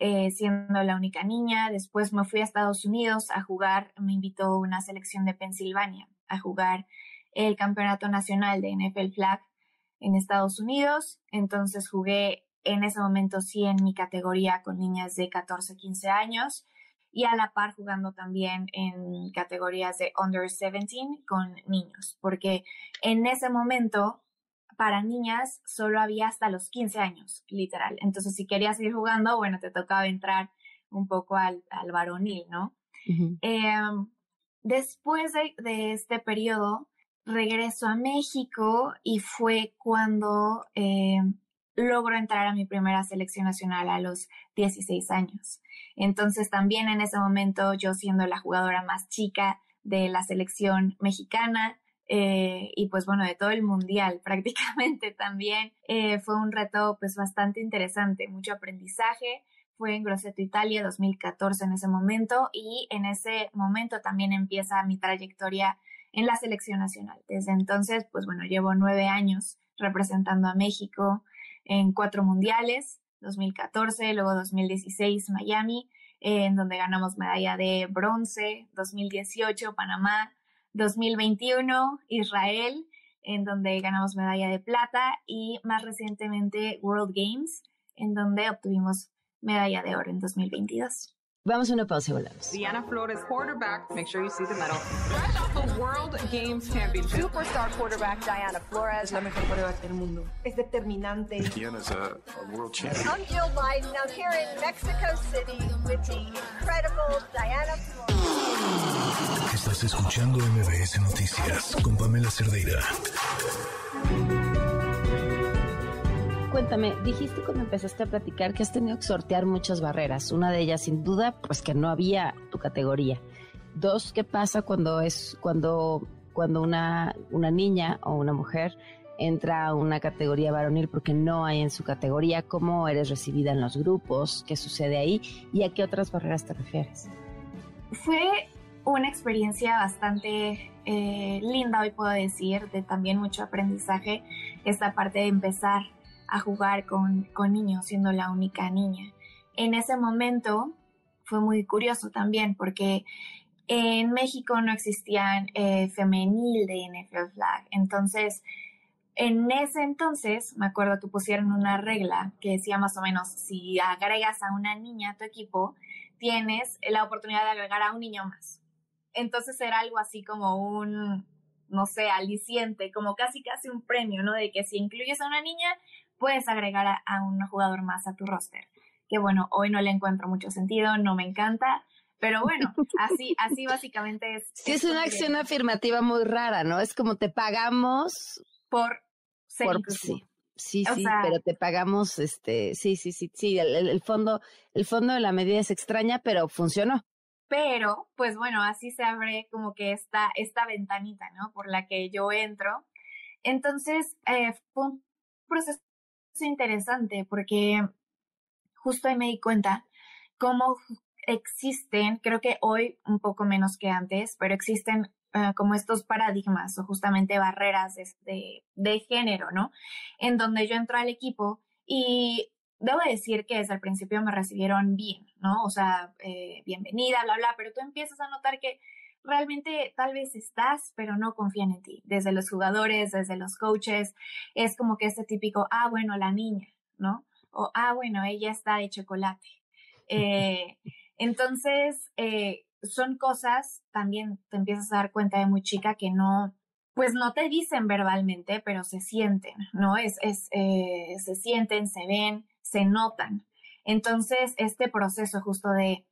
Eh, siendo la única niña. Después me fui a Estados Unidos a jugar, me invitó una selección de Pensilvania a jugar el campeonato nacional de NFL Flag en Estados Unidos. Entonces jugué en ese momento sí en mi categoría con niñas de 14, 15 años y a la par jugando también en categorías de under 17 con niños, porque en ese momento para niñas solo había hasta los 15 años, literal. Entonces, si querías ir jugando, bueno, te tocaba entrar un poco al, al varonil, ¿no? Em, después de, este periodo, regreso a México y fue cuando eh, logro entrar a mi primera selección nacional a los 16 años. Entonces, también en ese momento, yo siendo la jugadora más chica de la selección mexicana, eh, y pues bueno, de todo el mundial [LAUGHS] prácticamente también. Eh, fue un reto pues bastante interesante, mucho aprendizaje. Fue en Grosseto, Italia, 2014 en ese momento y en ese momento también empieza mi trayectoria en la selección nacional. Desde entonces, pues bueno, llevo nueve años representando a México en cuatro mundiales, 2014, luego 2016 Miami, en donde ganamos medalla de bronce, 2018 Panamá, 2021 Israel, en donde ganamos medalla de plata, y más recientemente World Games, en donde obtuvimos medalla de oro en 2022. Vamos a una pausa y volvemos. Diana Flores, quarterback. Make sure you see the medal. Fresh off the World Games Championship. Superstar quarterback Diana Flores. La mejor quarterback del mundo. Es determinante. Diana's a, a world champion. I'm Jill Biden. I'm here in Mexico City with the incredible Diana Flores. Estás escuchando MBS Noticias con Pamela Cerdeira cuéntame, dijiste cuando empezaste a platicar que has tenido que sortear muchas barreras. Una de ellas, sin duda, pues que no había tu categoría. Dos, ¿qué pasa cuando es cuando cuando una una niña o una mujer entra a una categoría varonil porque no hay en su categoría? ¿Cómo eres recibida en los grupos? ¿Qué sucede ahí? ¿Y a qué otras barreras te refieres? Fue una experiencia bastante eh, linda, hoy puedo decir, de también mucho aprendizaje, esta parte de empezar a jugar con, niños, siendo la única niña. En ese momento fue muy curioso también porque en México no existían eh, femenil de NFL Flag. Entonces, en ese entonces, me acuerdo que pusieron una regla que decía más o menos, si agregas a una niña a tu equipo, tienes la oportunidad de agregar a un niño más. Entonces era algo así como un, no sé, aliciente, como casi casi un premio, ¿no? De que si incluyes a una niña, puedes agregar a, un jugador más a tu roster. Que bueno, hoy no le encuentro mucho sentido, no me encanta, pero bueno, [LAUGHS] así, así básicamente es. Sí, es una acción afirmativa muy rara, ¿no? Es como te pagamos por ser Sí, sí, sí pero te pagamos, este, sí, sí, sí, sí, el, fondo, el fondo de la medida es extraña, pero funcionó. Pero, pues bueno, así se abre como que esta, esta ventanita, ¿no? Por la que yo entro. Entonces, eh, fue un proceso interesante porque justo ahí me di cuenta cómo existen, creo que hoy un poco menos que antes, pero existen eh, como estos paradigmas o justamente barreras de, de, género, ¿no? En donde yo entro al equipo y debo decir que desde el principio me recibieron bien, ¿no? O sea, eh, bienvenida, bla, bla, pero tú empiezas a notar que realmente tal vez estás, pero no confían en ti. Desde los jugadores, desde los coaches, es como que este típico, ah, bueno, la niña, ¿no? O, ah, bueno, ella está de chocolate. [LAUGHS] Eh, entonces, eh, son cosas, también te empiezas a dar cuenta de muy chica que no, pues no te dicen verbalmente, pero se sienten, ¿no? Es, es, eh, se sienten, se ven, se notan. Entonces, este proceso justo de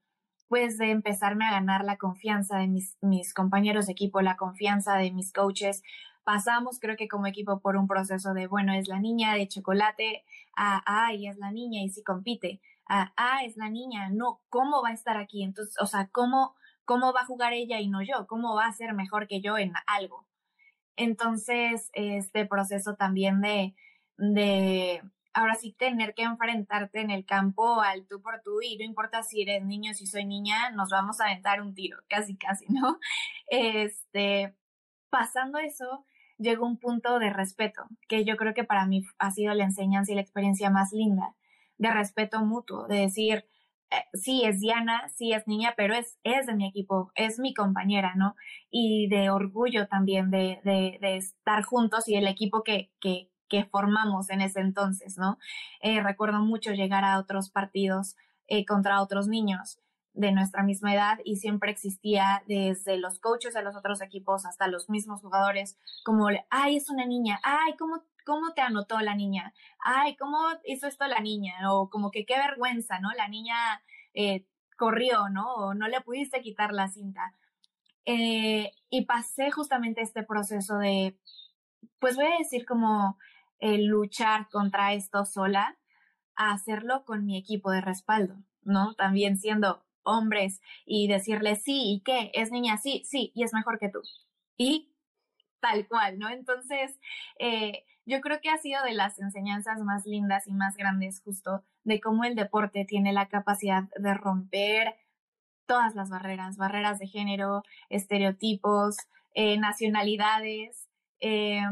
pues de empezarme a ganar la confianza de mis, compañeros de equipo, la confianza de mis coaches. Pasamos, creo que como equipo, por un proceso de, bueno, es la niña de chocolate, a, ay, es la niña y sí compite, a, ah, es la niña, no, ¿cómo va a estar aquí? Entonces, o sea, ¿cómo, cómo va a jugar ella y no yo? ¿Cómo va a ser mejor que yo en algo? Entonces, este proceso también de, de ahora sí tener que enfrentarte en el campo al tú por tú y no importa si eres niño, si soy niña, nos vamos a aventar un tiro, [LAUGHS] casi, casi, ¿no? Este, pasando eso, llegó un punto de respeto, que yo creo que para mí ha sido la enseñanza y la experiencia más linda, de respeto mutuo, de decir, eh, sí es Diana, sí es niña, pero es, es de mi equipo, es mi compañera, ¿no? Y de orgullo también de, de, de estar juntos y el equipo que, que, que formamos en ese entonces, ¿no? Eh, recuerdo mucho llegar a otros partidos eh, contra otros niños de nuestra misma edad y siempre existía desde los coaches de los otros equipos hasta los mismos jugadores como, ay, es una niña, ay, ¿cómo, cómo te anotó la niña? Ay, ¿cómo hizo esto la niña? O como que qué vergüenza, ¿no? La niña eh, corrió, ¿no? O no le pudiste quitar la cinta. y pasé justamente este proceso de, pues voy a decir como el luchar contra esto sola hacerlo con mi equipo de respaldo, ¿no? También siendo hombres y decirle sí, ¿y qué? ¿Es niña? Sí, sí, y es mejor que tú. Y tal cual, ¿no? Entonces, eh, yo creo que ha sido de las enseñanzas más lindas y más grandes justo de cómo el deporte tiene la capacidad de romper todas las barreras, barreras de género, estereotipos, eh, nacionalidades, eh,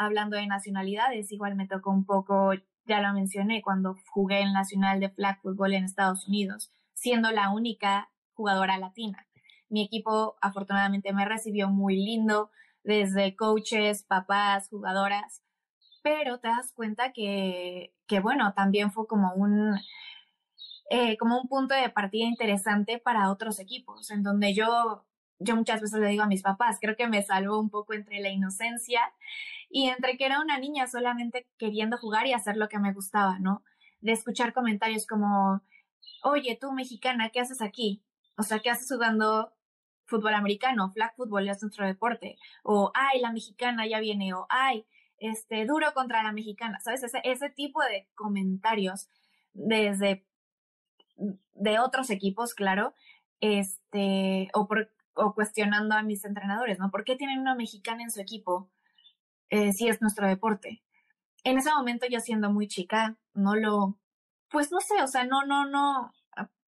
hablando de nacionalidades, igual me tocó un poco, ya lo mencioné, cuando jugué en Nacional de Flag Football en Estados Unidos, siendo la única jugadora latina. Mi equipo afortunadamente me recibió muy lindo, desde coaches, papás, jugadoras, pero te das cuenta que, que bueno, también fue como un, eh, como un punto de partida interesante para otros equipos, en donde yo, yo muchas veces le digo a mis papás, creo que me salvó un poco entre la inocencia y entre que era una niña solamente queriendo jugar y hacer lo que me gustaba, ¿no? De escuchar comentarios como, oye, tú mexicana, ¿qué haces aquí? O sea, ¿qué haces jugando fútbol americano? Flag football es nuestro deporte. O, ay, la mexicana ya viene. O, ay, este, duro contra la mexicana. ¿Sabes? Ese, ese tipo de comentarios desde de otros equipos, claro, este, o, por, o cuestionando a mis entrenadores, ¿no? ¿Por qué tienen una mexicana en su equipo? eh, si es nuestro deporte. En ese momento yo siendo muy chica, no lo, pues no sé, o sea, no, no, no,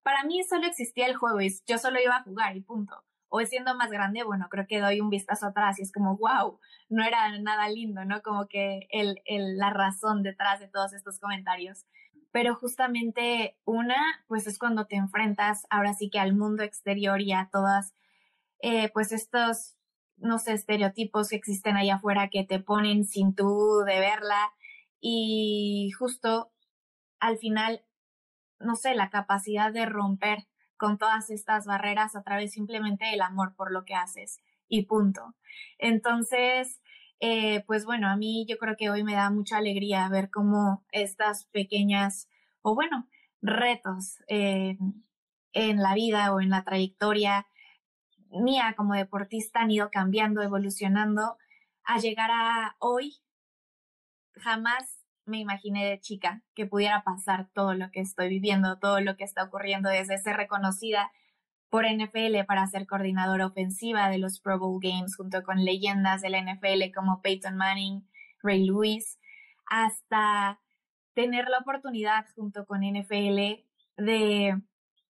para mí solo existía el juego y yo solo iba a jugar y punto. O siendo más grande, bueno, creo que doy un vistazo atrás y es como, wow, no era nada lindo, ¿no? Como que el, el, la razón detrás de todos estos comentarios. Pero justamente una, pues es cuando te enfrentas ahora sí que al mundo exterior y a todas, eh, pues estos no sé, estereotipos que existen allá afuera que te ponen sin tú de verla y justo al final, no sé, la capacidad de romper con todas estas barreras a través simplemente del amor por lo que haces y punto. Entonces, eh, pues bueno, a mí yo creo que hoy me da mucha alegría ver cómo estas pequeñas, o bueno, retos en la vida o en la trayectoria mía como deportista han ido cambiando, evolucionando, a llegar a hoy. Jamás me imaginé de chica que pudiera pasar todo lo que estoy viviendo, todo lo que está ocurriendo desde ser reconocida por NFL para ser coordinadora ofensiva de los Pro Bowl Games junto con leyendas de la NFL como Peyton Manning, Ray Lewis, hasta tener la oportunidad junto con NFL de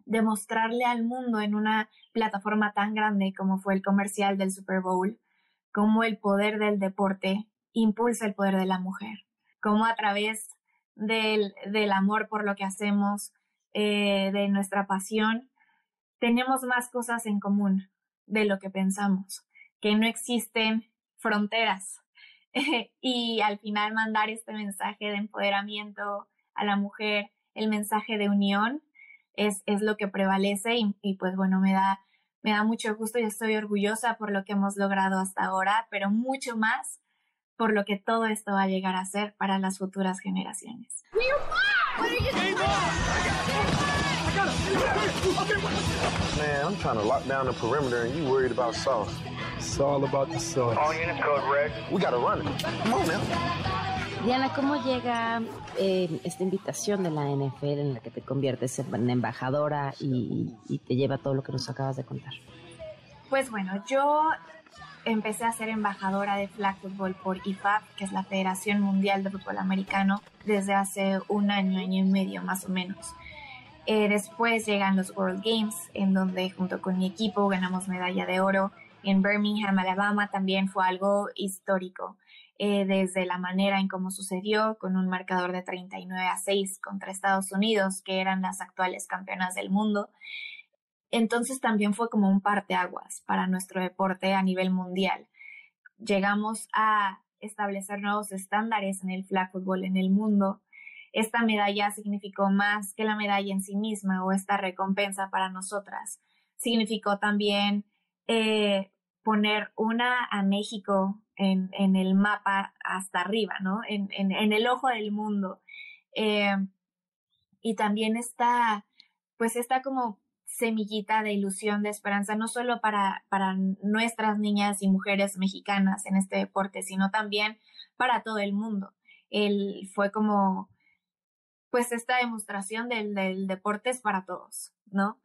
demostrarle al mundo en una plataforma tan grande como fue el comercial del Super Bowl, cómo el poder del deporte impulsa el poder de la mujer, cómo a través del, del amor por lo que hacemos, eh, de nuestra pasión, tenemos más cosas en común de lo que pensamos, que no existen fronteras. [LAUGHS] y al final mandar este mensaje de empoderamiento a la mujer, el mensaje de unión, es, es lo que prevalece y, y, pues bueno, me da, me da mucho gusto y estoy orgullosa por lo que hemos logrado hasta ahora, pero mucho más por lo que todo esto va a llegar a ser para las futuras generaciones. Man, I'm trying to lock down the perimeter and you worried about sauce. It's all about the sauce. All units code red. We gotta run it. Come on now. Diana, ¿cómo llega eh, esta invitación de la NFL en la que te conviertes en embajadora y, te lleva todo lo que nos acabas de contar? Pues bueno, yo empecé a ser embajadora de flag football por IFAB, que es la Federación Mundial de Fútbol Americano, desde hace un año, año y medio más o menos. Eh, después llegan los World Games, en donde junto con mi equipo ganamos medalla de oro. En Birmingham, Alabama, también fue algo histórico, eh, desde la manera en cómo sucedió, con un marcador de 39 a 6 contra Estados Unidos, que eran las actuales campeonas del mundo. Entonces también fue como un parteaguas para nuestro deporte a nivel mundial. Llegamos a establecer nuevos estándares en el flag football en el mundo esta medalla significó más que la medalla en sí misma o esta recompensa para nosotras. Significó también eh, poner una a México en, el mapa hasta arriba, ¿no? En, el ojo del mundo. Eh, y también está, pues está como semillita de ilusión, de esperanza, no solo para, para nuestras niñas y mujeres mexicanas en este deporte, sino también para todo el mundo. Él fue como pues esta demostración del, deporte es para todos, ¿no?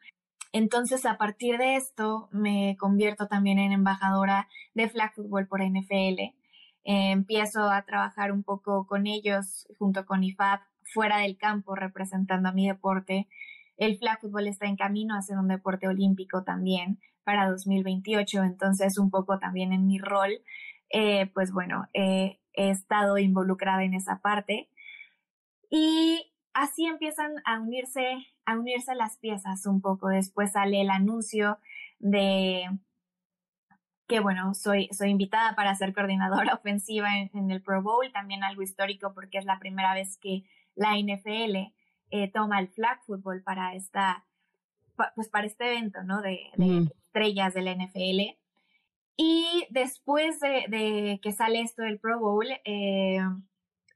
Entonces, a partir de esto, me convierto también en embajadora de flag football por NFL. Eh, empiezo a trabajar un poco con ellos, junto con IFAB, fuera del campo, representando a mi deporte. El flag football está en camino a ser un deporte olímpico también para 2028, entonces un poco también en mi rol, eh, pues bueno, he estado involucrada en esa parte. Y así empiezan a unirse, a unirse las piezas un poco. Después sale el anuncio de que bueno, soy, soy invitada para ser coordinadora [LAUGHS] ofensiva en, el Pro Bowl, también algo histórico porque es la primera vez que la NFL eh, toma el flag football para esta, pues para este evento, ¿no? De, estrellas de la NFL. Y después de, que sale esto del Pro Bowl, eh,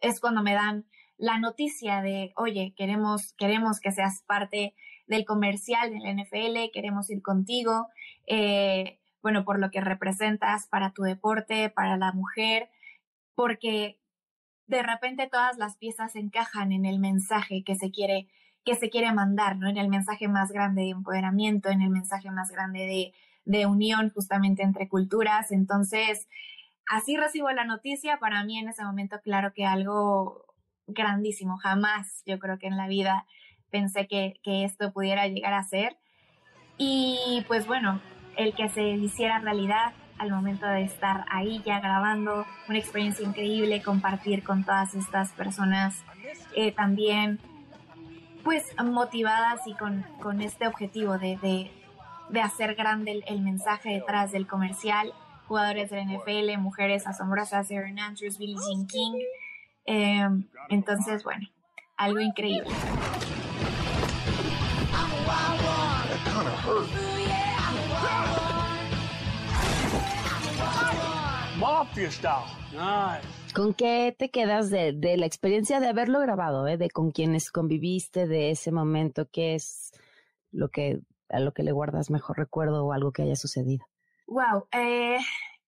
es cuando me dan la noticia de, oye, queremos, queremos que seas parte del comercial del NFL, queremos ir contigo, eh, bueno, por lo que representas para tu deporte, para la mujer, porque de repente todas las piezas encajan en el mensaje que se quiere que se quiere mandar, ¿no? En el mensaje más grande de empoderamiento, en el mensaje más grande de, de unión justamente entre culturas. Entonces, así recibo la noticia. Para mí en ese momento, claro que algo grandísimo. Jamás yo creo que en la vida pensé que, esto pudiera llegar a ser. Y pues bueno, el que se hiciera realidad al momento de estar ahí ya grabando, una experiencia increíble, compartir con todas estas personas eh, también pues motivadas y con, con este objetivo de, de, hacer grande el, mensaje detrás del comercial. Jugadores del NFL, mujeres asombrosas, Aaron Andrews, Billie Jean King, eh, entonces, bueno, algo increíble. ¿Con qué te quedas de, de, la experiencia de haberlo grabado, eh? de con quienes conviviste, de ese momento? ¿Qué es lo que a lo que le guardas mejor recuerdo o algo que haya sucedido? Wow, eh,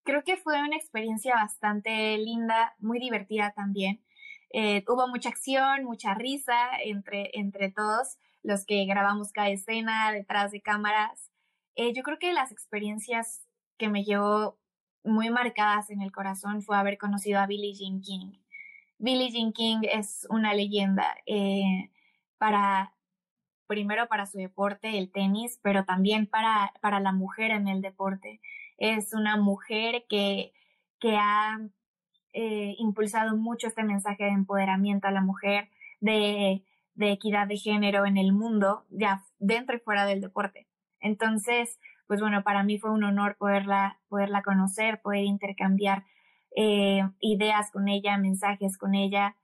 creo que fue una experiencia bastante linda, muy divertida también. Eh, hubo mucha acción, mucha risa entre, entre todos los que grabamos cada escena detrás de cámaras. Eh, yo creo que las experiencias que me llevó muy marcadas en el corazón fue haber conocido a Billie Jean King. Billie Jean King es una leyenda eh, para, primero para su deporte, el tenis, pero también para, para la mujer en el deporte. Es una mujer que, que ha eh, impulsado mucho este mensaje de empoderamiento a la mujer, de, equidad de género en el mundo, ya dentro y fuera del deporte. Entonces, pues bueno, para mí fue un honor poderla, poderla conocer, poder intercambiar eh, ideas con ella, mensajes con ella.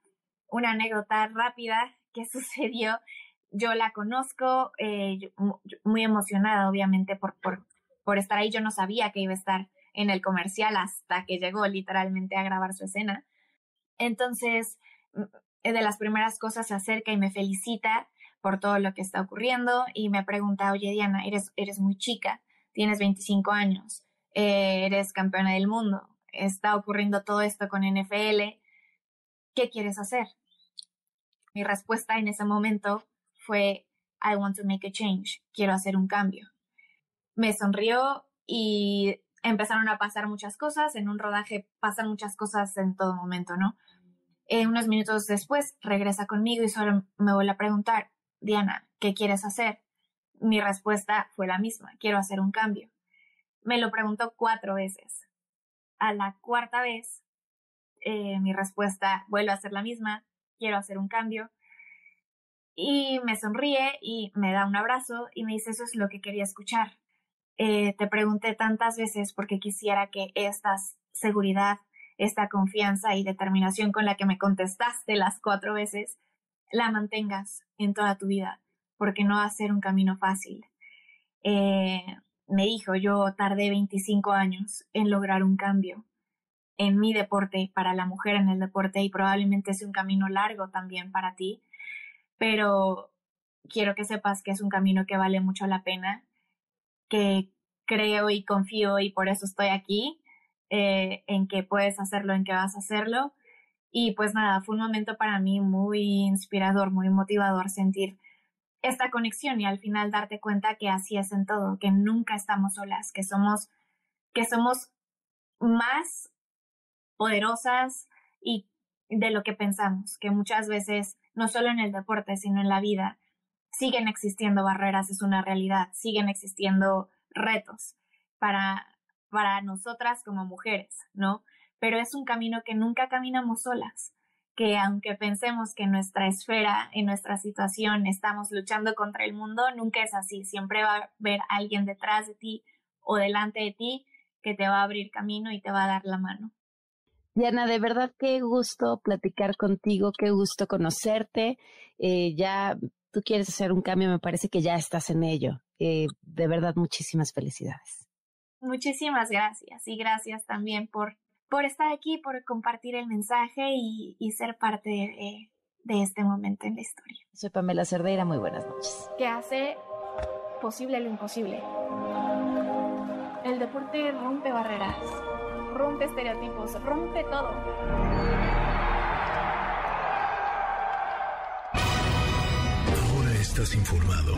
Una anécdota rápida que [LAUGHS] sucedió, yo la conozco, eh, muy emocionada obviamente por, por, por estar ahí, yo no sabía que iba a estar en el comercial hasta que llegó literalmente a grabar su escena. Entonces, mm, de las primeras cosas se acerca y me felicita por todo lo que está ocurriendo y me pregunta, oye Diana, eres, eres muy chica, tienes 25 años, eh, eres campeona del mundo, está ocurriendo todo esto con NFL, ¿qué quieres hacer? Mi respuesta en ese momento fue, I want to make a change, quiero hacer un cambio. Me sonrió y empezaron a pasar muchas cosas, en un rodaje pasan muchas cosas en todo momento, ¿no? Eh, unos minutos después regresa conmigo y solo me vuelve a preguntar, Diana, ¿qué quieres hacer? Mi respuesta fue la misma, quiero hacer un cambio. Me lo preguntó cuatro veces. A la cuarta vez, eh, mi respuesta vuelve a ser la misma, quiero hacer un cambio. Y me sonríe y me da un abrazo y me dice, eso es lo que quería escuchar. Eh, te pregunté tantas veces porque quisiera que esta seguridad, esta confianza y determinación con la que me contestaste las cuatro veces, la mantengas en toda tu vida, porque no va a ser un camino fácil. Eh, me dijo, yo tardé 25 años en lograr un cambio en mi deporte, para la mujer en el deporte, y probablemente es un camino largo también para ti, pero quiero que sepas que es un camino que vale mucho la pena, que creo y confío y por eso estoy aquí, eh, en que puedes hacerlo, en que vas a hacerlo. Y pues nada, fue un momento para mí muy inspirador, muy motivador sentir esta conexión y al final darte cuenta que así es en todo, que nunca estamos solas, que somos, que somos más poderosas y de lo que pensamos, que muchas veces, no solo en el deporte, sino en la vida, siguen existiendo barreras, es una realidad, siguen existiendo retos para, para nosotras como mujeres, ¿no? Pero es un camino que nunca caminamos solas, que aunque pensemos que en nuestra esfera, en nuestra situación, estamos luchando contra el mundo, nunca es así. Siempre va a haber alguien detrás de ti o delante de ti que te va a abrir camino y te va a dar la mano. Diana, de verdad qué gusto platicar contigo, qué gusto conocerte. Eh, ya tú quieres hacer un cambio, me parece que ya estás en ello. Eh, de verdad, muchísimas felicidades. Muchísimas gracias y gracias también por, por estar aquí, por compartir el mensaje y, ser parte de, de, este momento en la historia. Soy Pamela Cerdeira, muy buenas noches. Que hace posible lo imposible. El deporte rompe barreras, rompe estereotipos, rompe todo. Estás informado.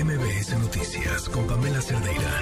MBS Noticias con Pamela Cerdeira.